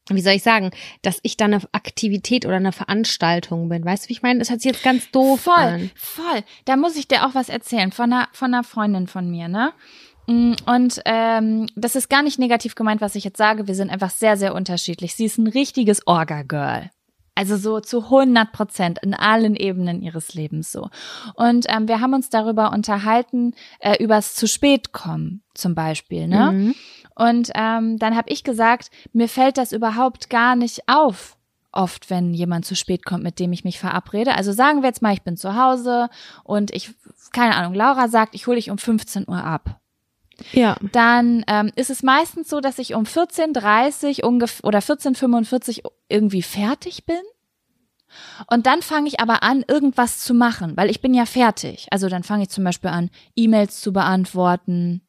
wie soll ich sagen, dass ich dann eine Aktivität oder eine Veranstaltung bin. Weißt du, wie ich meine? Das hört sich jetzt ganz doof voll, an. voll. Da muss ich dir auch was erzählen von einer, von einer Freundin von mir, ne? Mm, Und ähm, das ist gar nicht negativ gemeint, was ich jetzt sage. Wir sind einfach sehr, sehr unterschiedlich. Sie ist ein richtiges Orga-Girl. Also so zu 100 Prozent in allen Ebenen ihres Lebens so. Und ähm, wir haben uns darüber unterhalten, äh, übers zu spät kommen zum Beispiel. Ne? Mhm. Und ähm, dann habe ich gesagt, mir fällt das überhaupt gar nicht auf, oft, wenn jemand zu spät kommt, mit dem ich mich verabrede. Also sagen wir jetzt mal, ich bin zu Hause und ich, keine Ahnung, Laura sagt, ich hole dich um 15 Uhr ab. Ja. Dann ähm, ist es meistens so, dass ich um 14.30 ungefähr oder 14.45 irgendwie fertig bin. Und dann fange ich aber an, irgendwas zu machen, weil ich bin ja fertig. Also dann fange ich zum Beispiel an, E-Mails zu beantworten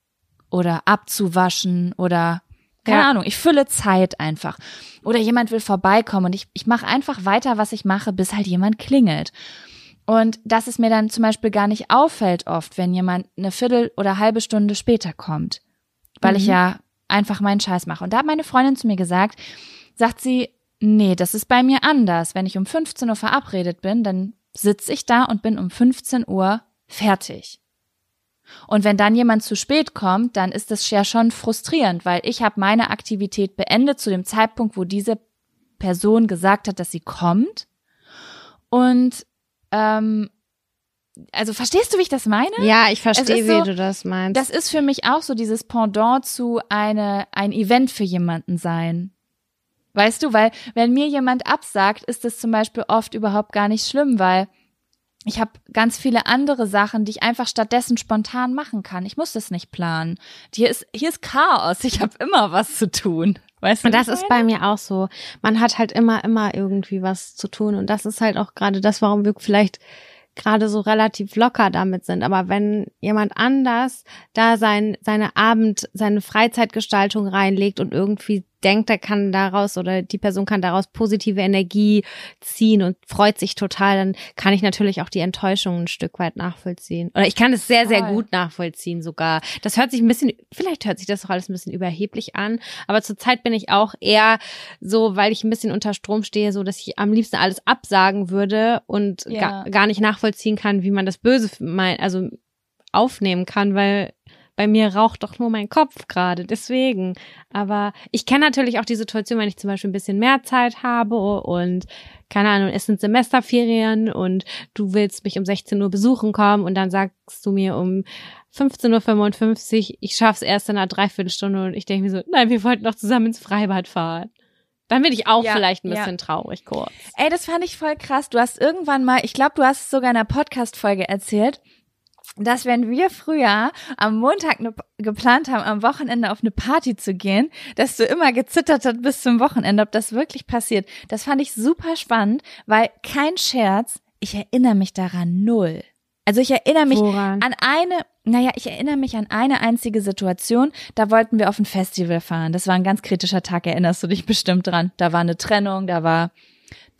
oder abzuwaschen oder keine Ja. Ahnung, ich fülle Zeit einfach. Oder jemand will vorbeikommen und ich, ich mache einfach weiter, was ich mache, bis halt jemand klingelt. Und dass es mir dann zum Beispiel gar nicht auffällt oft, wenn jemand eine Viertel oder halbe Stunde später kommt. Weil ich Mhm. ja einfach meinen Scheiß mache. Und da hat meine Freundin zu mir gesagt, sagt sie, nee, das ist bei mir anders. Wenn ich um 15 Uhr verabredet bin, dann sitze ich da und bin um 15 Uhr fertig. Und wenn dann jemand zu spät kommt, dann ist das ja schon frustrierend, weil ich habe meine Aktivität beendet zu dem Zeitpunkt, wo diese Person gesagt hat, dass sie kommt. Und ähm, also verstehst du, wie ich das meine? Ja, ich verstehe, ist wie so- du das meinst. Das ist für mich auch so dieses Pendant zu eine, ein Event für jemanden sein. Weißt du, weil wenn mir jemand absagt, ist das zum Beispiel oft überhaupt gar nicht schlimm, weil ich habe ganz viele andere Sachen, die ich einfach stattdessen spontan machen kann. Ich muss das nicht planen. Hier ist, hier ist Chaos. Ich habe immer was zu tun. Weißt du? Und das ist bei mir auch so. Man hat halt immer, immer irgendwie was zu tun. Und das ist halt auch gerade das, warum wir vielleicht gerade so relativ locker damit sind. Aber wenn jemand anders da sein, seine Abend, seine Freizeitgestaltung reinlegt und irgendwie denkt, er kann daraus oder die Person kann daraus positive Energie ziehen und freut sich total, dann kann ich natürlich auch die Enttäuschung ein Stück weit nachvollziehen. Oder ich kann es sehr, sehr gut nachvollziehen sogar. Das hört sich ein bisschen, vielleicht hört sich das doch alles ein bisschen überheblich an, aber zurzeit bin ich auch eher so, weil ich ein bisschen unter Strom stehe, so dass ich am liebsten alles absagen würde und Ja. gar, gar nicht nachvollziehen kann, wie man das Böse mein, also aufnehmen kann, weil bei mir raucht doch nur mein Kopf gerade, deswegen. Aber ich kenne natürlich auch die Situation, wenn ich zum Beispiel ein bisschen mehr Zeit habe und keine Ahnung, es sind Semesterferien und du willst mich um 16 Uhr besuchen kommen und dann sagst du mir um 15.55 Uhr, ich schaff's erst in einer Dreiviertelstunde und ich denke mir so, nein, wir wollten doch zusammen ins Freibad fahren. Dann bin ich auch Ja, vielleicht ein ja. bisschen traurig kurz. Ey, das fand ich voll krass. Du hast irgendwann mal, ich glaube, du hast es sogar in einer Podcast-Folge erzählt, dass wenn wir früher am Montag ne, geplant haben, am Wochenende auf eine Party zu gehen, dass du immer gezittert hast bis zum Wochenende, ob das wirklich passiert. Das fand ich super spannend, weil kein Scherz, ich erinnere mich daran null. Also ich erinnere mich Woran? an eine, naja, ich erinnere mich an eine einzige Situation, da wollten wir auf ein Festival fahren. Das war ein ganz kritischer Tag, erinnerst du dich bestimmt dran. Da war eine Trennung, da war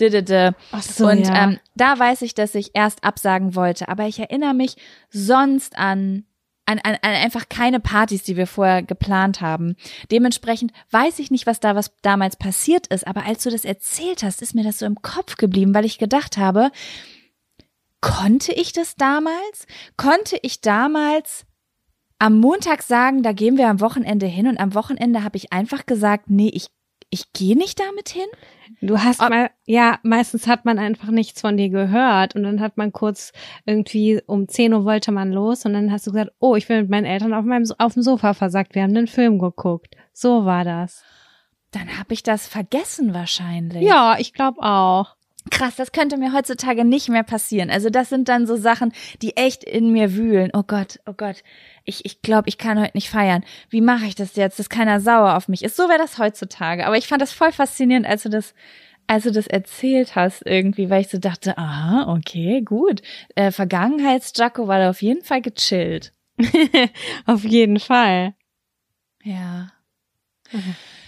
didede. Ach so, und ja. ähm, da weiß ich, dass ich erst absagen wollte. Aber ich erinnere mich sonst an, an, an, an einfach keine Partys, die wir vorher geplant haben. Dementsprechend weiß ich nicht, was da was damals passiert ist. Aber als du das erzählt hast, ist mir das so im Kopf geblieben, weil ich gedacht habe, konnte ich das damals? Konnte ich damals am Montag sagen, da gehen wir am Wochenende hin und am Wochenende habe ich einfach gesagt, nee, ich ich gehe nicht damit hin? Du hast Ob- mal, ja, meistens hat man einfach nichts von dir gehört und dann hat man kurz irgendwie um 10 Uhr wollte man los und dann hast du gesagt, oh, ich will mit meinen Eltern auf meinem, auf dem Sofa versagt, wir haben den Film geguckt. So war das. Dann habe ich das vergessen wahrscheinlich. Ja, ich glaube auch. Krass, das könnte mir heutzutage nicht mehr passieren. Also das sind dann so Sachen, die echt in mir wühlen. Oh Gott, oh Gott. Ich, ich glaube, ich kann heute nicht feiern. Wie mache ich das jetzt, dass keiner sauer auf mich ist? So wäre das heutzutage. Aber ich fand das voll faszinierend, als du das, als du das erzählt hast irgendwie, weil ich so dachte, aha, okay, gut. Äh, Vergangenheits-Jacko war da auf jeden Fall gechillt. auf jeden Fall. Ja.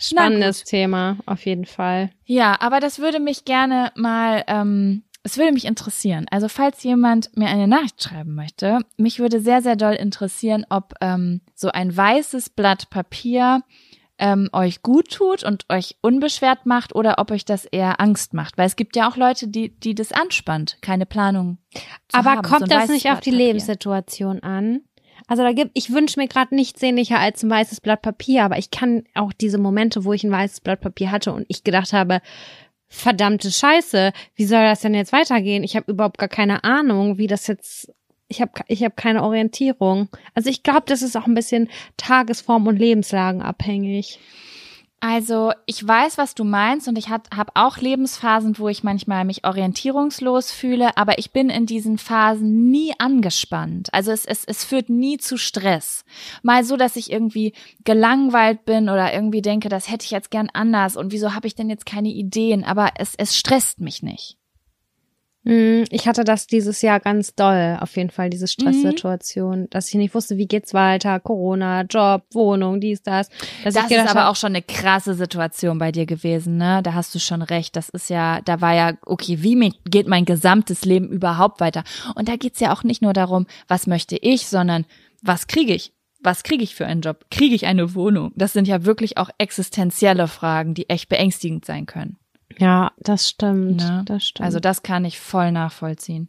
Spannendes Thema, auf jeden Fall. Ja, aber das würde mich gerne mal, ähm, es würde mich interessieren. Also falls jemand mir eine Nachricht schreiben möchte, mich würde sehr, sehr doll interessieren, ob ähm, so ein weißes Blatt Papier ähm, euch gut tut und euch unbeschwert macht oder ob euch das eher Angst macht. Weil es gibt ja auch Leute, die, die das anspannt, keine Planung. Zu Aber haben. So kommt ein das nicht auf die. Lebenssituation an? Also da gibt, ich wünsche mir gerade nichts sehnlicher als ein weißes Blatt Papier, aber ich kann auch diese Momente, wo ich ein weißes Blatt Papier hatte und ich gedacht habe, verdammte Scheiße, wie soll das denn jetzt weitergehen? Ich habe überhaupt gar keine Ahnung, wie das jetzt. Ich habe ich hab keine Orientierung. Also ich glaube, das ist auch ein bisschen Tagesform und Lebenslagen abhängig. Also ich weiß, was du meinst und ich habe auch Lebensphasen, wo ich manchmal mich orientierungslos fühle, aber ich bin in diesen Phasen nie angespannt. Also es, es, es führt nie zu Stress. Mal so, dass ich irgendwie gelangweilt bin oder irgendwie denke, das hätte ich jetzt gern anders und wieso habe ich denn jetzt keine Ideen, aber es, es stresst mich nicht. Mm, Ich hatte das dieses Jahr ganz doll, auf jeden Fall, diese Stresssituation, dass ich nicht wusste, wie geht's weiter, Corona, Job, Wohnung, dies, das. Das ist aber hab, auch schon eine krasse Situation bei dir gewesen, ne? Da hast du schon recht. Das ist ja, da war ja, okay, wie geht mein gesamtes Leben überhaupt weiter? Und da geht's ja auch nicht nur darum, was möchte ich, sondern was kriege ich? Was kriege ich für einen Job? Kriege ich eine Wohnung? Das sind ja wirklich auch existenzielle Fragen, die echt beängstigend sein können. Ja, das stimmt. Ne? Das stimmt. Also das kann ich voll nachvollziehen.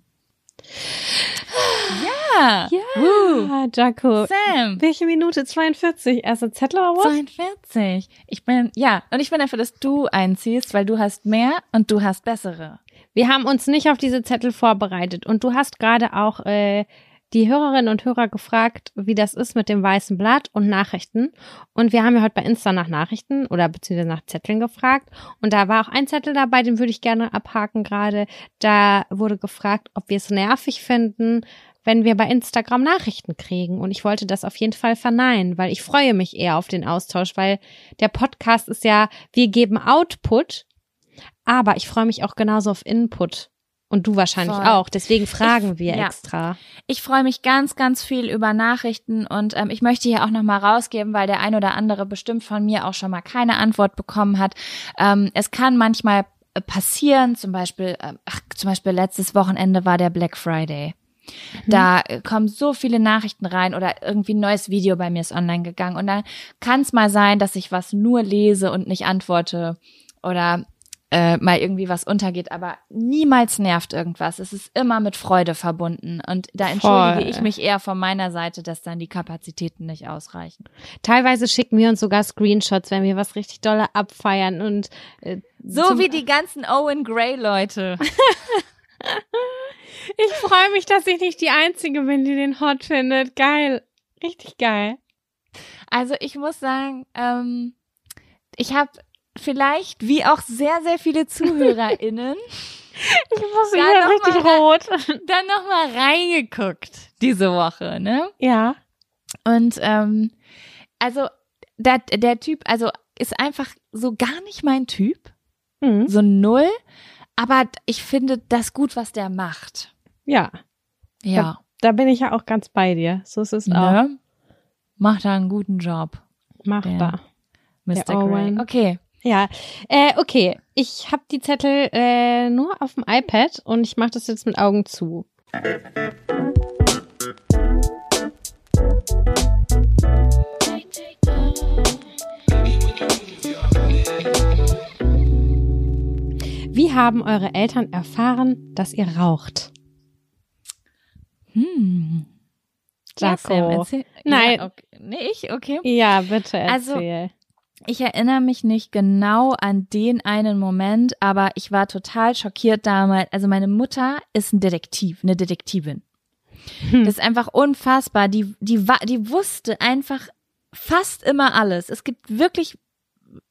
Ja. ja, Woo. Jaco. Sam. Welche Minute? 42. Erste Zettel oder was? 42. Ich bin, ja, und ich bin dafür, dass du einziehst, weil du hast mehr und du hast bessere. Wir haben uns nicht auf diese Zettel vorbereitet und du hast gerade auch äh, die Hörerinnen und Hörer gefragt, wie das ist mit dem weißen Blatt und Nachrichten. Und wir haben ja heute bei Insta nach Nachrichten oder beziehungsweise nach Zetteln gefragt. Und da war auch ein Zettel dabei, den würde ich gerne abhaken gerade. Da wurde gefragt, ob wir es nervig finden, wenn wir bei Instagram Nachrichten kriegen. Und ich wollte das auf jeden Fall verneinen, weil ich freue mich eher auf den Austausch, weil der Podcast ist ja, wir geben Output, aber ich freue mich auch genauso auf Input. Und du wahrscheinlich Voll. auch. Deswegen fragen Ich- wir ja. extra. Ich freue mich ganz, ganz viel über Nachrichten und ähm, ich möchte hier auch nochmal rausgeben, weil der ein oder andere bestimmt von mir auch schon mal keine Antwort bekommen hat. Ähm, es kann manchmal äh, passieren, zum Beispiel, äh, ach, zum Beispiel letztes Wochenende war der Black Friday. Da äh, kommen so viele Nachrichten rein oder irgendwie ein neues Video bei mir ist online gegangen und dann kann es mal sein, dass ich was nur lese und nicht antworte oder äh, mal irgendwie was untergeht, aber niemals nervt irgendwas. Es ist immer mit Freude verbunden und da entschuldige Voll. ich mich eher von meiner Seite, dass dann die Kapazitäten nicht ausreichen. Teilweise schicken wir uns sogar Screenshots, wenn wir was richtig dolle abfeiern und äh, So wie die ganzen Owen Gray Leute. Ich freue mich, dass ich nicht die Einzige bin, die den hot findet. Geil. Richtig geil. Also ich muss sagen, ähm, ich habe vielleicht, wie auch sehr, sehr viele ZuhörerInnen, Ich muss wieder richtig mal. rot. dann noch mal reingeguckt diese Woche, ne? Ja. Und ähm, also der, der Typ, also ist einfach so gar nicht mein Typ, Mhm. so null. Aber ich finde das gut, was der macht. Ja. Ja, Da bin ich ja auch ganz bei dir. So ist es auch. ne? Macht da einen guten Job, Mach Der- da. Mr. Owen. Okay. Ja, äh, okay. Ich habe die Zettel äh, nur auf dem iPad und ich mache das jetzt mit Augen zu. Wie haben eure Eltern erfahren, dass ihr raucht? Hm. Ja, Sam, Jaco. erzähl- Nein. Ja, okay. Nee, ich, okay. Ja, bitte Also- erzähl. Ich erinnere mich nicht genau an den einen Moment, aber ich war total schockiert damals. Also meine Mutter ist ein Detektiv, eine Detektivin. Hm. Das ist einfach unfassbar. Die, die, wa- die wusste einfach fast immer alles. Es gibt wirklich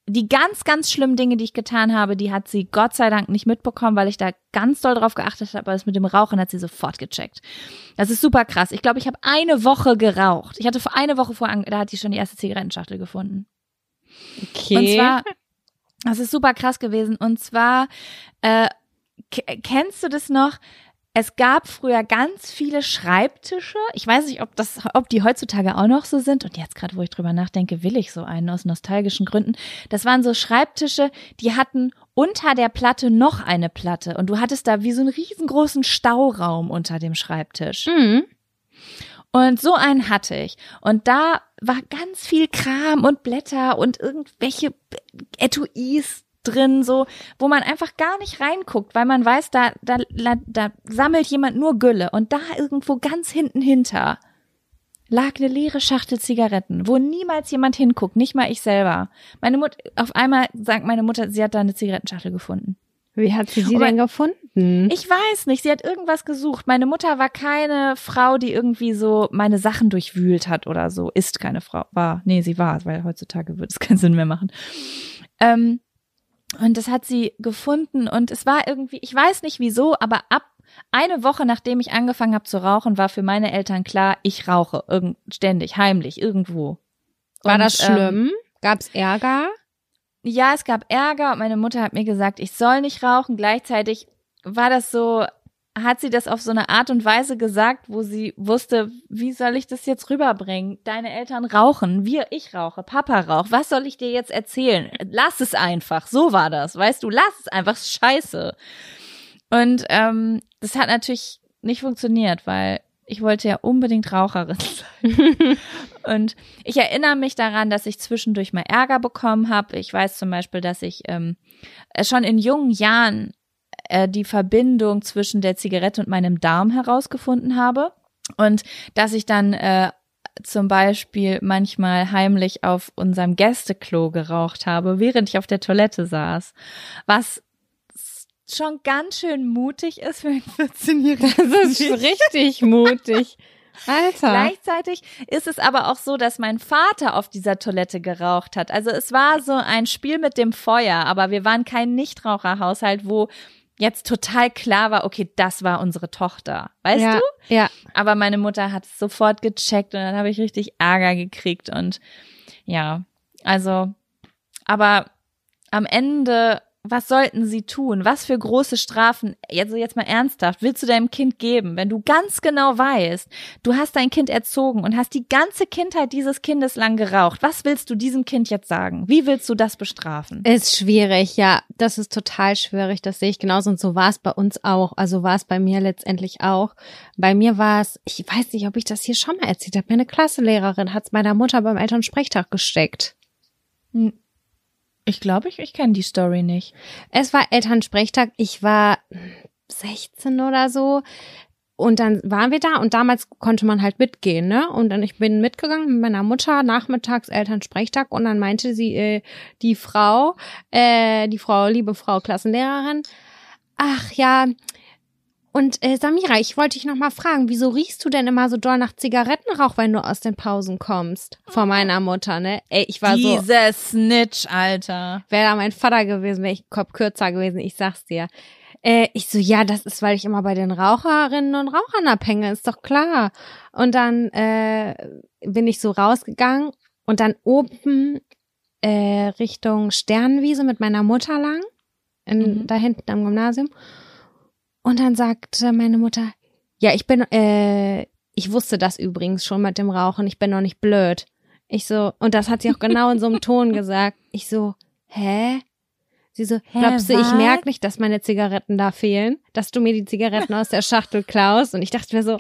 die ganz, ganz schlimmen Dinge, die ich getan habe, die hat sie Gott sei Dank nicht mitbekommen, weil ich da ganz doll drauf geachtet habe. Aber das mit dem Rauchen hat sie sofort gecheckt. Das ist super krass. Ich glaube, ich habe eine Woche geraucht. Ich hatte vor eine Woche vor, da hat die schon die erste Zigarettenschachtel gefunden. Okay. Und zwar, das ist super krass gewesen. Und zwar, äh, kennst du das noch? Es gab früher ganz viele Schreibtische. Ich weiß nicht, ob das, ob die heutzutage auch noch so sind. Und jetzt gerade, wo ich drüber nachdenke, will ich so einen aus nostalgischen Gründen. Das waren so Schreibtische, die hatten unter der Platte noch eine Platte. Und du hattest da wie so einen riesengroßen Stauraum unter dem Schreibtisch. Mhm. Und so einen hatte ich. Und da war ganz viel Kram und Blätter und irgendwelche Etuis drin, so, wo man einfach gar nicht reinguckt, weil man weiß, da, da, da, sammelt jemand nur Gülle. Und da irgendwo ganz hinten hinter lag eine leere Schachtel Zigaretten, wo niemals jemand hinguckt, nicht mal ich selber. Meine Mutter, auf einmal sagt meine Mutter, sie hat da eine Zigarettenschachtel gefunden. Wie hat sie sie denn gefunden? Ich weiß nicht, sie hat irgendwas gesucht. Meine Mutter war keine Frau, die irgendwie so meine Sachen durchwühlt hat oder so. Ist keine Frau. War. Nee, sie war, weil heutzutage würde es keinen Sinn mehr machen. Ähm, und das hat sie gefunden und es war irgendwie, ich weiß nicht wieso, aber ab eine Woche nachdem ich angefangen habe zu rauchen, war für meine Eltern klar, ich rauche irgend, ständig, heimlich, irgendwo. War Und, das ähm, schlimm? Gab's Ärger? Ja, es gab Ärger und meine Mutter hat mir gesagt, ich soll nicht rauchen. Gleichzeitig war das so, hat sie das auf so eine Art und Weise gesagt, wo sie wusste, wie soll ich das jetzt rüberbringen? Deine Eltern rauchen, wir, ich rauche, Papa raucht. Was soll ich dir jetzt erzählen? Lass es einfach. So war das. Weißt du, lass es einfach. Scheiße. Und ähm, das hat natürlich nicht funktioniert, weil ich wollte ja unbedingt Raucherin sein. Und ich erinnere mich daran, dass ich zwischendurch mal Ärger bekommen habe. Ich weiß zum Beispiel, dass ich ähm, äh, schon in jungen Jahren äh, die Verbindung zwischen der Zigarette und meinem Darm herausgefunden habe. Und dass ich dann äh, zum Beispiel manchmal heimlich auf unserem Gästeklo geraucht habe, während ich auf der Toilette saß. Was schon ganz schön mutig ist für einen 14-Jährigen. Das ist richtig mutig. Alter. Gleichzeitig ist es aber auch so, dass mein Vater auf dieser Toilette geraucht hat. Also es war so ein Spiel mit dem Feuer, aber wir waren kein Nichtraucherhaushalt, wo jetzt total klar war, okay, das war unsere Tochter. Weißt ja, du? Ja. Aber meine Mutter hat es sofort gecheckt und dann habe ich richtig Ärger gekriegt und ja, also, aber am Ende, was sollten sie tun? Was für große Strafen, also jetzt mal ernsthaft, willst du deinem Kind geben, wenn du ganz genau weißt, du hast dein Kind erzogen und hast die ganze Kindheit dieses Kindes lang geraucht. Was willst du diesem Kind jetzt sagen? Wie willst du das bestrafen? Ist schwierig, ja. Das ist total schwierig. Das sehe ich genauso. Und so war es bei uns auch. Also war es bei mir letztendlich auch. Bei mir war es, ich weiß nicht, ob ich das hier schon mal erzählt habe. Meine Klassenlehrerin hat es meiner Mutter beim Elternsprechtag gesteckt. Ich glaube, ich, ich kenne die Story nicht. Es war Elternsprechtag. Ich war 16 oder so. Und dann waren wir da und damals konnte man halt mitgehen, ne? Und dann ich bin mitgegangen mit meiner Mutter nachmittags Elternsprechtag und dann meinte sie äh, die Frau, äh, die Frau, liebe Frau Klassenlehrerin, ach ja, und äh, Samira, ich wollte dich noch mal fragen, wieso riechst du denn immer so doll nach Zigarettenrauch, wenn du aus den Pausen kommst? Vor meiner Mutter, ne? Ey, ich war so, Diese Snitch, Alter. wäre da mein Vater gewesen, wäre ich Kopf kürzer gewesen, ich sag's dir. Äh, ich so, ja, das ist, weil ich immer bei den Raucherinnen und Rauchern abhänge, ist doch klar. Und dann äh, bin ich so rausgegangen und dann oben äh, Richtung Sternenwiese mit meiner Mutter lang, in, Mhm. da hinten am Gymnasium. Und dann sagte meine Mutter, ja, ich bin, äh, ich wusste das übrigens schon mit dem Rauchen, ich bin noch nicht blöd. Ich so, und das hat sie auch genau in so einem Ton gesagt. Ich so, hä? Sie so, Hä, glaubst du, ich was? merke nicht, dass meine Zigaretten da fehlen, dass du mir die Zigaretten aus der Schachtel klaust? Und ich dachte mir so,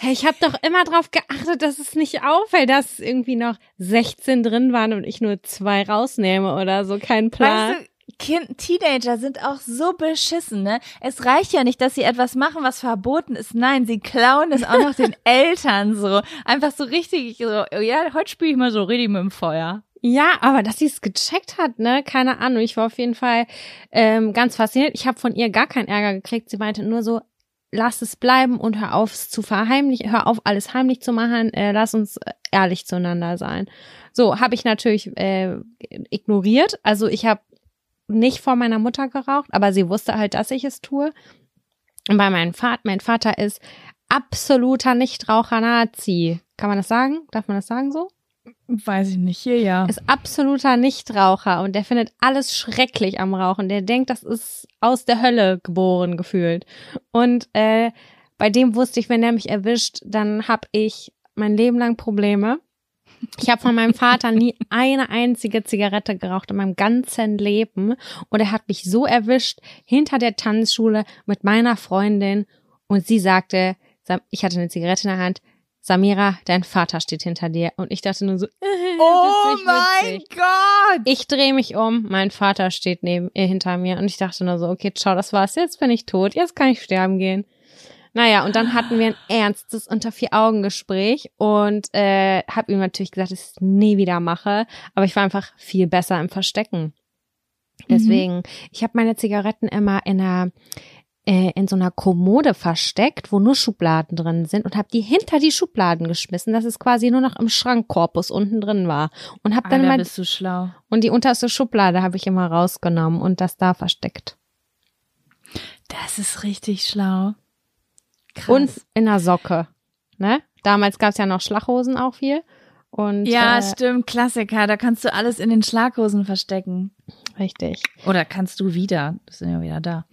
hey, ich habe doch immer drauf geachtet, dass es nicht auffällt, dass irgendwie noch 16 drin waren und ich nur zwei rausnehme oder so, kein Plan. Weißt du, kind, Teenager sind auch so beschissen, ne? Es reicht ja nicht, dass sie etwas machen, was verboten ist. Nein, sie klauen es auch noch den Eltern so. Einfach so richtig so, ja, heute spiele ich mal so richtig mit dem Feuer. Ja, aber dass sie es gecheckt hat, ne, keine Ahnung. Ich war auf jeden Fall ähm, ganz fasziniert. Ich habe von ihr gar keinen Ärger gekriegt. Sie meinte nur so, lass es bleiben und hör auf, es zu verheimlichen, hör auf, alles heimlich zu machen, äh, lass uns äh, ehrlich zueinander sein. So, habe ich natürlich äh, ignoriert. Also ich habe nicht vor meiner Mutter geraucht, aber sie wusste halt, dass ich es tue. Und bei meinem Vater, mein Vater ist absoluter Nichtraucher-Nazi. Kann man das sagen? Darf man das sagen so? Weiß ich nicht, hier ja. ist absoluter Nichtraucher und der findet alles schrecklich am Rauchen. Der denkt, das ist aus der Hölle geboren gefühlt. Und äh, bei dem wusste ich, wenn der mich erwischt, dann habe ich mein Leben lang Probleme. Ich habe von meinem Vater nie eine einzige Zigarette geraucht in meinem ganzen Leben. Und er hat mich so erwischt hinter der Tanzschule mit meiner Freundin. Und sie sagte, ich hatte eine Zigarette in der Hand. Samira, dein Vater steht hinter dir. Und ich dachte nur so, Oh witzig, mein witzig. Gott! Ich drehe mich um, mein Vater steht neben äh, hinter mir und ich dachte nur so, okay, ciao, das war's, jetzt bin ich tot, jetzt kann ich sterben gehen. Naja, und dann hatten wir ein ernstes unter vier Augen Gespräch und äh, habe ihm natürlich gesagt, dass ich es nie wieder mache, aber ich war einfach viel besser im Verstecken. Deswegen, ich habe meine Zigaretten immer in einer äh, in so einer Kommode versteckt, wo nur Schubladen drin sind und habe die hinter die Schubladen geschmissen, dass es quasi nur noch im Schrankkorpus unten drin war und habe dann Alter, mein bist du schlau. und die unterste Schublade habe ich immer rausgenommen und das da versteckt. Das ist richtig schlau. Krass. Und in der Socke. Ne? Damals gab es ja noch Schlaghosen auch viel. Und ja, äh, stimmt, Klassiker. Da kannst du alles in den Schlaghosen verstecken. richtig. Oder kannst du wieder. Das sind ja wieder da.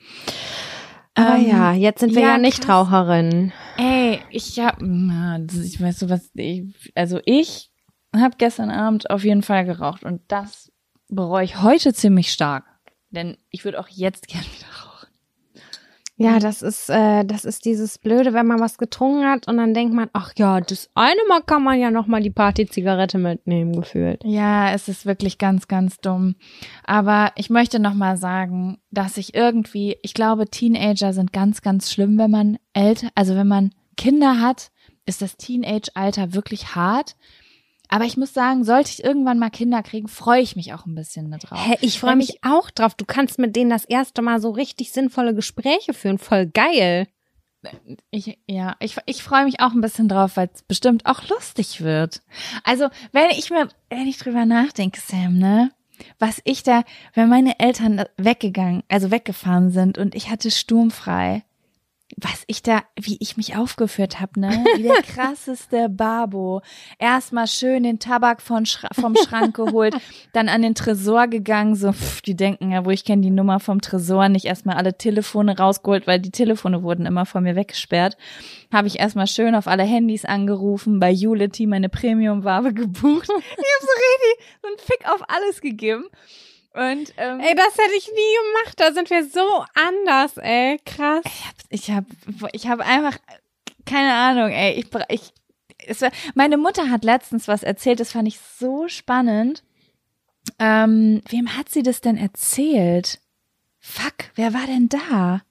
Aber Ähm, ja, jetzt sind wir ja, ja, nicht krass. Raucherinnen. Ey, ich hab, ich weiß so was, ich, also ich habe gestern Abend auf jeden Fall geraucht und das bereue ich heute ziemlich stark. Denn ich würde auch jetzt gern wieder. Ja, das ist, äh, das ist dieses Blöde, wenn man was getrunken hat und dann denkt man, ach ja, das eine Mal kann man ja noch mal die Partyzigarette mitnehmen, gefühlt. Ja, es ist wirklich ganz, ganz dumm. Aber ich möchte noch mal sagen, dass ich irgendwie, ich glaube, Teenager sind ganz, ganz schlimm, wenn man älter, also wenn man Kinder hat, ist das Teenage-Alter wirklich hart. Aber ich muss sagen, sollte ich irgendwann mal Kinder kriegen, freue ich mich auch ein bisschen drauf. Hä, ich freue mich auch drauf. Du kannst mit denen das erste Mal so richtig sinnvolle Gespräche führen. Voll geil. Ich, ja, ich, ich freue mich auch ein bisschen drauf, weil es bestimmt auch lustig wird. Also, wenn ich mir, wenn ich drüber nachdenke, Sam, ne? Was ich da, wenn meine Eltern weggegangen, also weggefahren sind und ich hatte sturmfrei, was ich da, wie ich mich aufgeführt habe, ne? Wie der krasseste Babo. Erstmal schön den Tabak von Schra vom Schrank geholt, dann an den Tresor gegangen, so, pff, die denken ja, wo ich kenne die Nummer vom Tresor nicht, erstmal alle Telefone rausgeholt, weil die Telefone wurden immer von mir weggesperrt. Habe ich erstmal schön auf alle Handys angerufen, bei Unity meine Premium-Ware gebucht. Ich habe so richtig so einen Fick auf alles gegeben. Und ähm, Ey, das hätte ich nie gemacht. Da sind wir so anders, ey. Krass. ich habe ich habe einfach keine Ahnung, ey, ich ich es war, meine Mutter hat letztens was erzählt, das fand ich so spannend. Ähm, wem hat sie das denn erzählt? Fuck, wer war denn da?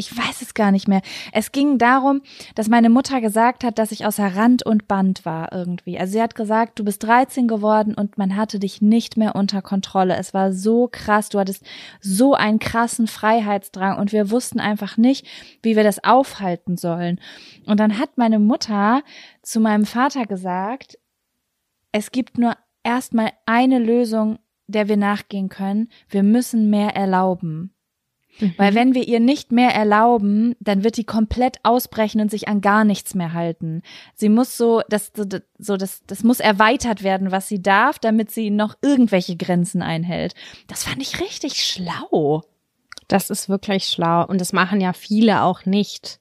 Ich weiß es gar nicht mehr. Es ging darum, dass meine Mutter gesagt hat, dass ich außer Rand und Band war irgendwie. Also sie hat gesagt, du bist 13 geworden und man hatte dich nicht mehr unter Kontrolle. Es war so krass, du hattest so einen krassen Freiheitsdrang und wir wussten einfach nicht, wie wir das aufhalten sollen. Und dann hat meine Mutter zu meinem Vater gesagt, es gibt nur erstmal eine Lösung, der wir nachgehen können. Wir müssen mehr erlauben. Weil wenn wir ihr nicht mehr erlauben, dann wird die komplett ausbrechen und sich an gar nichts mehr halten. Sie muss so, das, so, das, das muss erweitert werden, was sie darf, damit sie noch irgendwelche Grenzen einhält. Das fand ich richtig schlau. Das ist wirklich schlau und das machen ja viele auch nicht.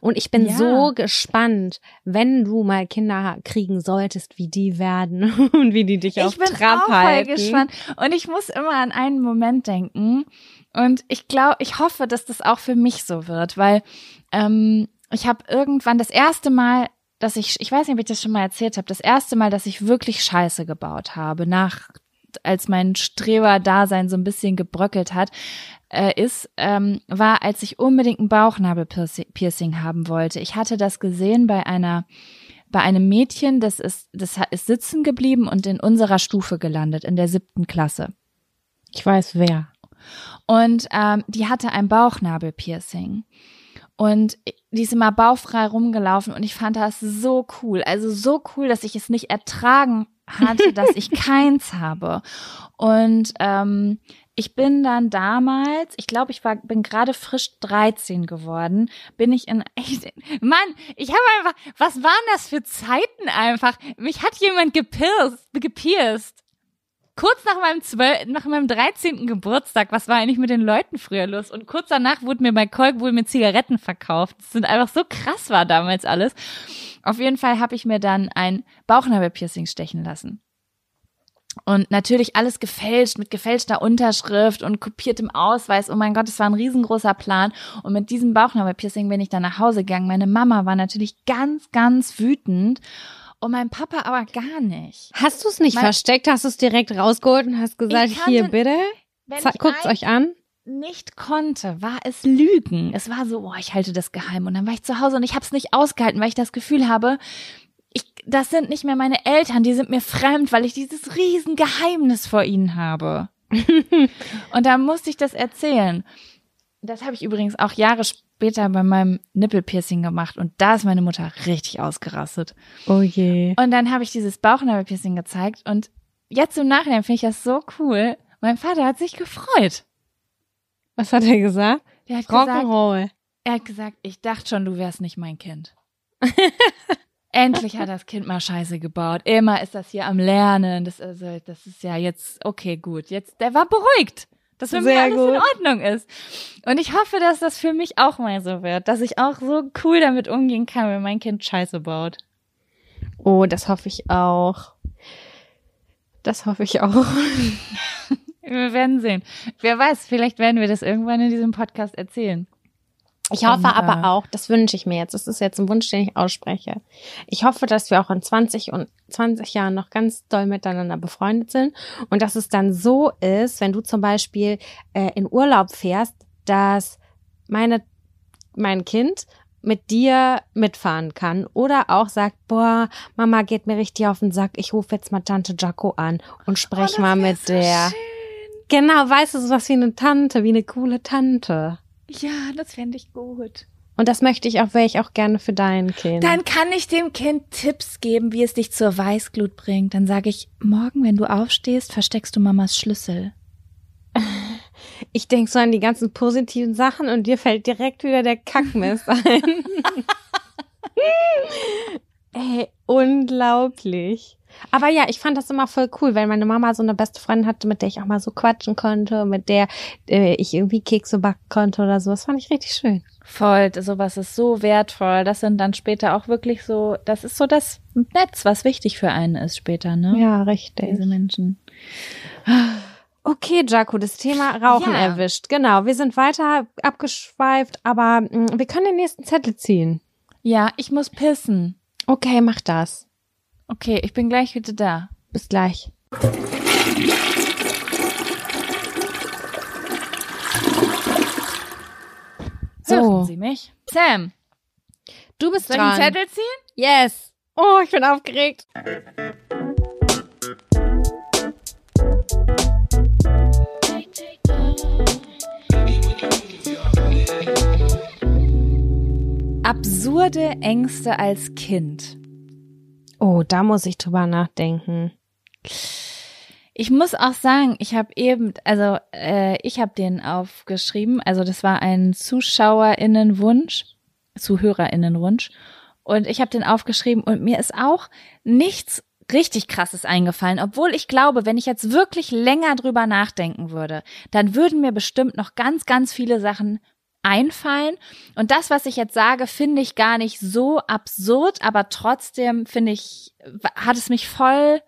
Und ich bin Ja. so gespannt, wenn du mal Kinder kriegen solltest, wie die werden und wie die dich auf ich bin Trab auch voll halten. gespannt. Und ich muss immer an einen Moment denken. Und ich glaube, ich hoffe, dass das auch für mich so wird, weil ähm, ich habe irgendwann das erste Mal, dass ich, ich weiß nicht, ob ich das schon mal erzählt habe, das erste Mal, dass ich wirklich Scheiße gebaut habe, nach als mein Streber-Dasein so ein bisschen gebröckelt hat, äh, ist, ähm, war, als ich unbedingt ein Bauchnabelpiercing haben wollte. Ich hatte das gesehen bei einer bei einem Mädchen, das ist, das ist sitzen geblieben und in unserer Stufe gelandet, in der siebten Klasse. Ich weiß wer. Und ähm, die hatte ein Bauchnabelpiercing. Und die ist immer bauchfrei rumgelaufen und ich fand das so cool. Also so cool, dass ich es nicht ertragen hatte, dass ich keins habe. Und ähm, ich bin dann damals, ich glaube, ich war, bin gerade frisch 13 geworden, bin ich in echt, Mann, ich habe einfach, was waren das für Zeiten einfach? Mich hat jemand gepierst, gepierst. Kurz nach meinem zwölf, nach meinem 13. Geburtstag, was war eigentlich mit den Leuten früher los? Und kurz danach wurde mir bei Kolk wohl mit Zigaretten verkauft. Das sind einfach so krass war damals alles. Auf jeden Fall habe ich mir dann ein Bauchnabelpiercing stechen lassen. Und natürlich alles gefälscht, mit gefälschter Unterschrift und kopiertem Ausweis. Oh mein Gott, das war ein riesengroßer Plan. Und mit diesem Bauchnabelpiercing bin ich dann nach Hause gegangen. Meine Mama war natürlich ganz, ganz wütend. Und mein Papa aber gar nicht. Hast du es nicht Mein- versteckt? Hast du es direkt rausgeholt und hast gesagt, kannte- hier bitte? Guckt's ein- euch an. nicht konnte, war es Lügen. Es war so, boah, ich halte das geheim. Und dann war ich zu Hause und ich habe es nicht ausgehalten, weil ich das Gefühl habe, ich, das sind nicht mehr meine Eltern, die sind mir fremd, weil ich dieses riesen Geheimnis vor ihnen habe. und da musste ich das erzählen. Das habe ich übrigens auch Jahre später bei meinem Nippelpiercing gemacht und da ist meine Mutter richtig ausgerastet. Oh je. Und dann habe ich dieses Bauchnabelpiercing gezeigt und jetzt im Nachhinein finde ich das so cool. Mein Vater hat sich gefreut. Was hat er gesagt? Der hat gesagt, Rock'n'Roll. Er hat gesagt, ich dachte schon, du wärst nicht mein Kind. Endlich hat das Kind mal Scheiße gebaut. Immer ist das hier am Lernen. Das, also, das ist ja jetzt, okay, gut. Jetzt, der war beruhigt, dass für mich Sehr alles gut. in Ordnung ist. Und ich hoffe, dass das für mich auch mal so wird, dass ich auch so cool damit umgehen kann, wenn mein Kind Scheiße baut. Oh, das hoffe ich auch. Das hoffe ich auch. Wir werden sehen. Wer weiß, vielleicht werden wir das irgendwann in diesem Podcast erzählen. Ich hoffe Und, äh, aber auch, das wünsche ich mir jetzt, das ist jetzt ein Wunsch, den ich ausspreche. Ich hoffe, dass wir auch in 20 und 20 Jahren noch ganz doll miteinander befreundet sind und dass es dann so ist, wenn du zum Beispiel äh, in Urlaub fährst, dass meine, mein Kind mit dir mitfahren kann oder auch sagt, boah, Mama geht mir richtig auf den Sack, ich rufe jetzt mal Tante Jaco an und sprech Oh, mal mit der. Genau, weißt du, sowas wie eine Tante, wie eine coole Tante. Ja, das fände ich gut. Und das möchte ich auch, wäre ich auch gerne für dein Kind. Dann kann ich dem Kind Tipps geben, wie es dich zur Weißglut bringt. Dann sage ich, morgen, wenn du aufstehst, versteckst du Mamas Schlüssel. ich denk so an die ganzen positiven Sachen und dir fällt direkt wieder der Kackmist ein. Ey, unglaublich. Aber ja, ich fand das immer voll cool, weil meine Mama so eine beste Freundin hatte, mit der ich auch mal so quatschen konnte, mit der äh, ich irgendwie Kekse backen konnte oder so. Das fand ich richtig schön. Voll, sowas ist so wertvoll. Das sind dann später auch wirklich so, das ist so das Netz, was wichtig für einen ist später, ne? Ja, richtig. Diese Menschen. Okay, Jaco, das Thema Rauchen Ja. erwischt. Genau, wir sind weiter abgeschweift, aber mh, wir können den nächsten Zettel ziehen. Ja, ich muss pissen. Okay, mach das. Okay, ich bin gleich wieder da. Bis gleich. Hören So, Sie mich? Sam, du bist soll ich einen dran. Zettel ziehen? Yes. Oh, ich bin aufgeregt. Absurde Ängste als Kind. Oh, da muss ich drüber nachdenken. Ich muss auch sagen, ich habe eben, also äh, ich habe den aufgeschrieben, also das war ein Zuschauerinnenwunsch, Zuhörerinnenwunsch. Und ich habe den aufgeschrieben und mir ist auch nichts richtig krasses eingefallen, obwohl ich glaube, wenn ich jetzt wirklich länger drüber nachdenken würde, dann würden mir bestimmt noch ganz, ganz viele Sachen einfallen. Und das, was ich jetzt sage, finde ich gar nicht so absurd, aber trotzdem finde ich, hat es mich voll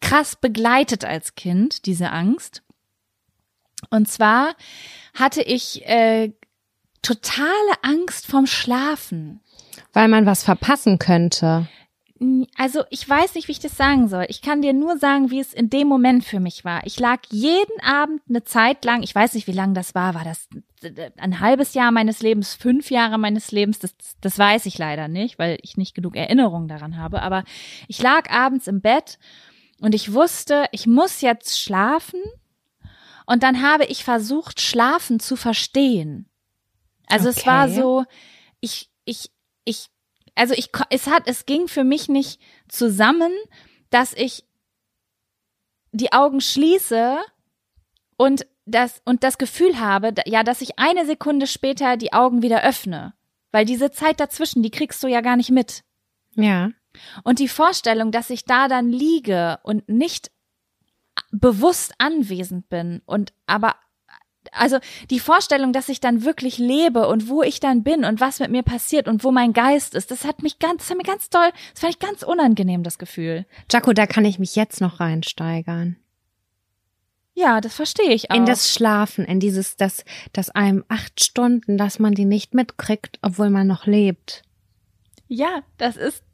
krass begleitet als Kind, diese Angst. Und zwar hatte ich äh, totale Angst vom Schlafen. Weil man was verpassen könnte. Also ich weiß nicht, wie ich das sagen soll. Ich kann dir nur sagen, wie es in dem Moment für mich war. Ich lag jeden Abend eine Zeit lang, ich weiß nicht, wie lange das war, war das ein halbes Jahr meines Lebens, fünf Jahre meines Lebens, das, das weiß ich leider nicht, weil ich nicht genug Erinnerungen daran habe. Aber ich lag abends im Bett und ich wusste, ich muss jetzt schlafen. Und dann habe ich versucht, schlafen zu verstehen. Also okay. es war so, ich, ich, ich also ich, es hat, es ging für mich nicht zusammen, dass ich die Augen schließe und das, und das Gefühl habe, ja, dass ich eine Sekunde später die Augen wieder öffne. Weil diese Zeit dazwischen, die kriegst du ja gar nicht mit. Ja. Und die Vorstellung, dass ich da dann liege und nicht bewusst anwesend bin und aber also die Vorstellung, dass ich dann wirklich lebe und wo ich dann bin und was mit mir passiert und wo mein Geist ist, das hat mich ganz, das hat mir ganz toll, das fand ich ganz unangenehm, das Gefühl. Jaco, da kann ich mich jetzt noch reinsteigern. Ja, das verstehe ich auch. In das Schlafen, in dieses, das, das einem acht Stunden, dass man die nicht mitkriegt, obwohl man noch lebt. Ja, das ist,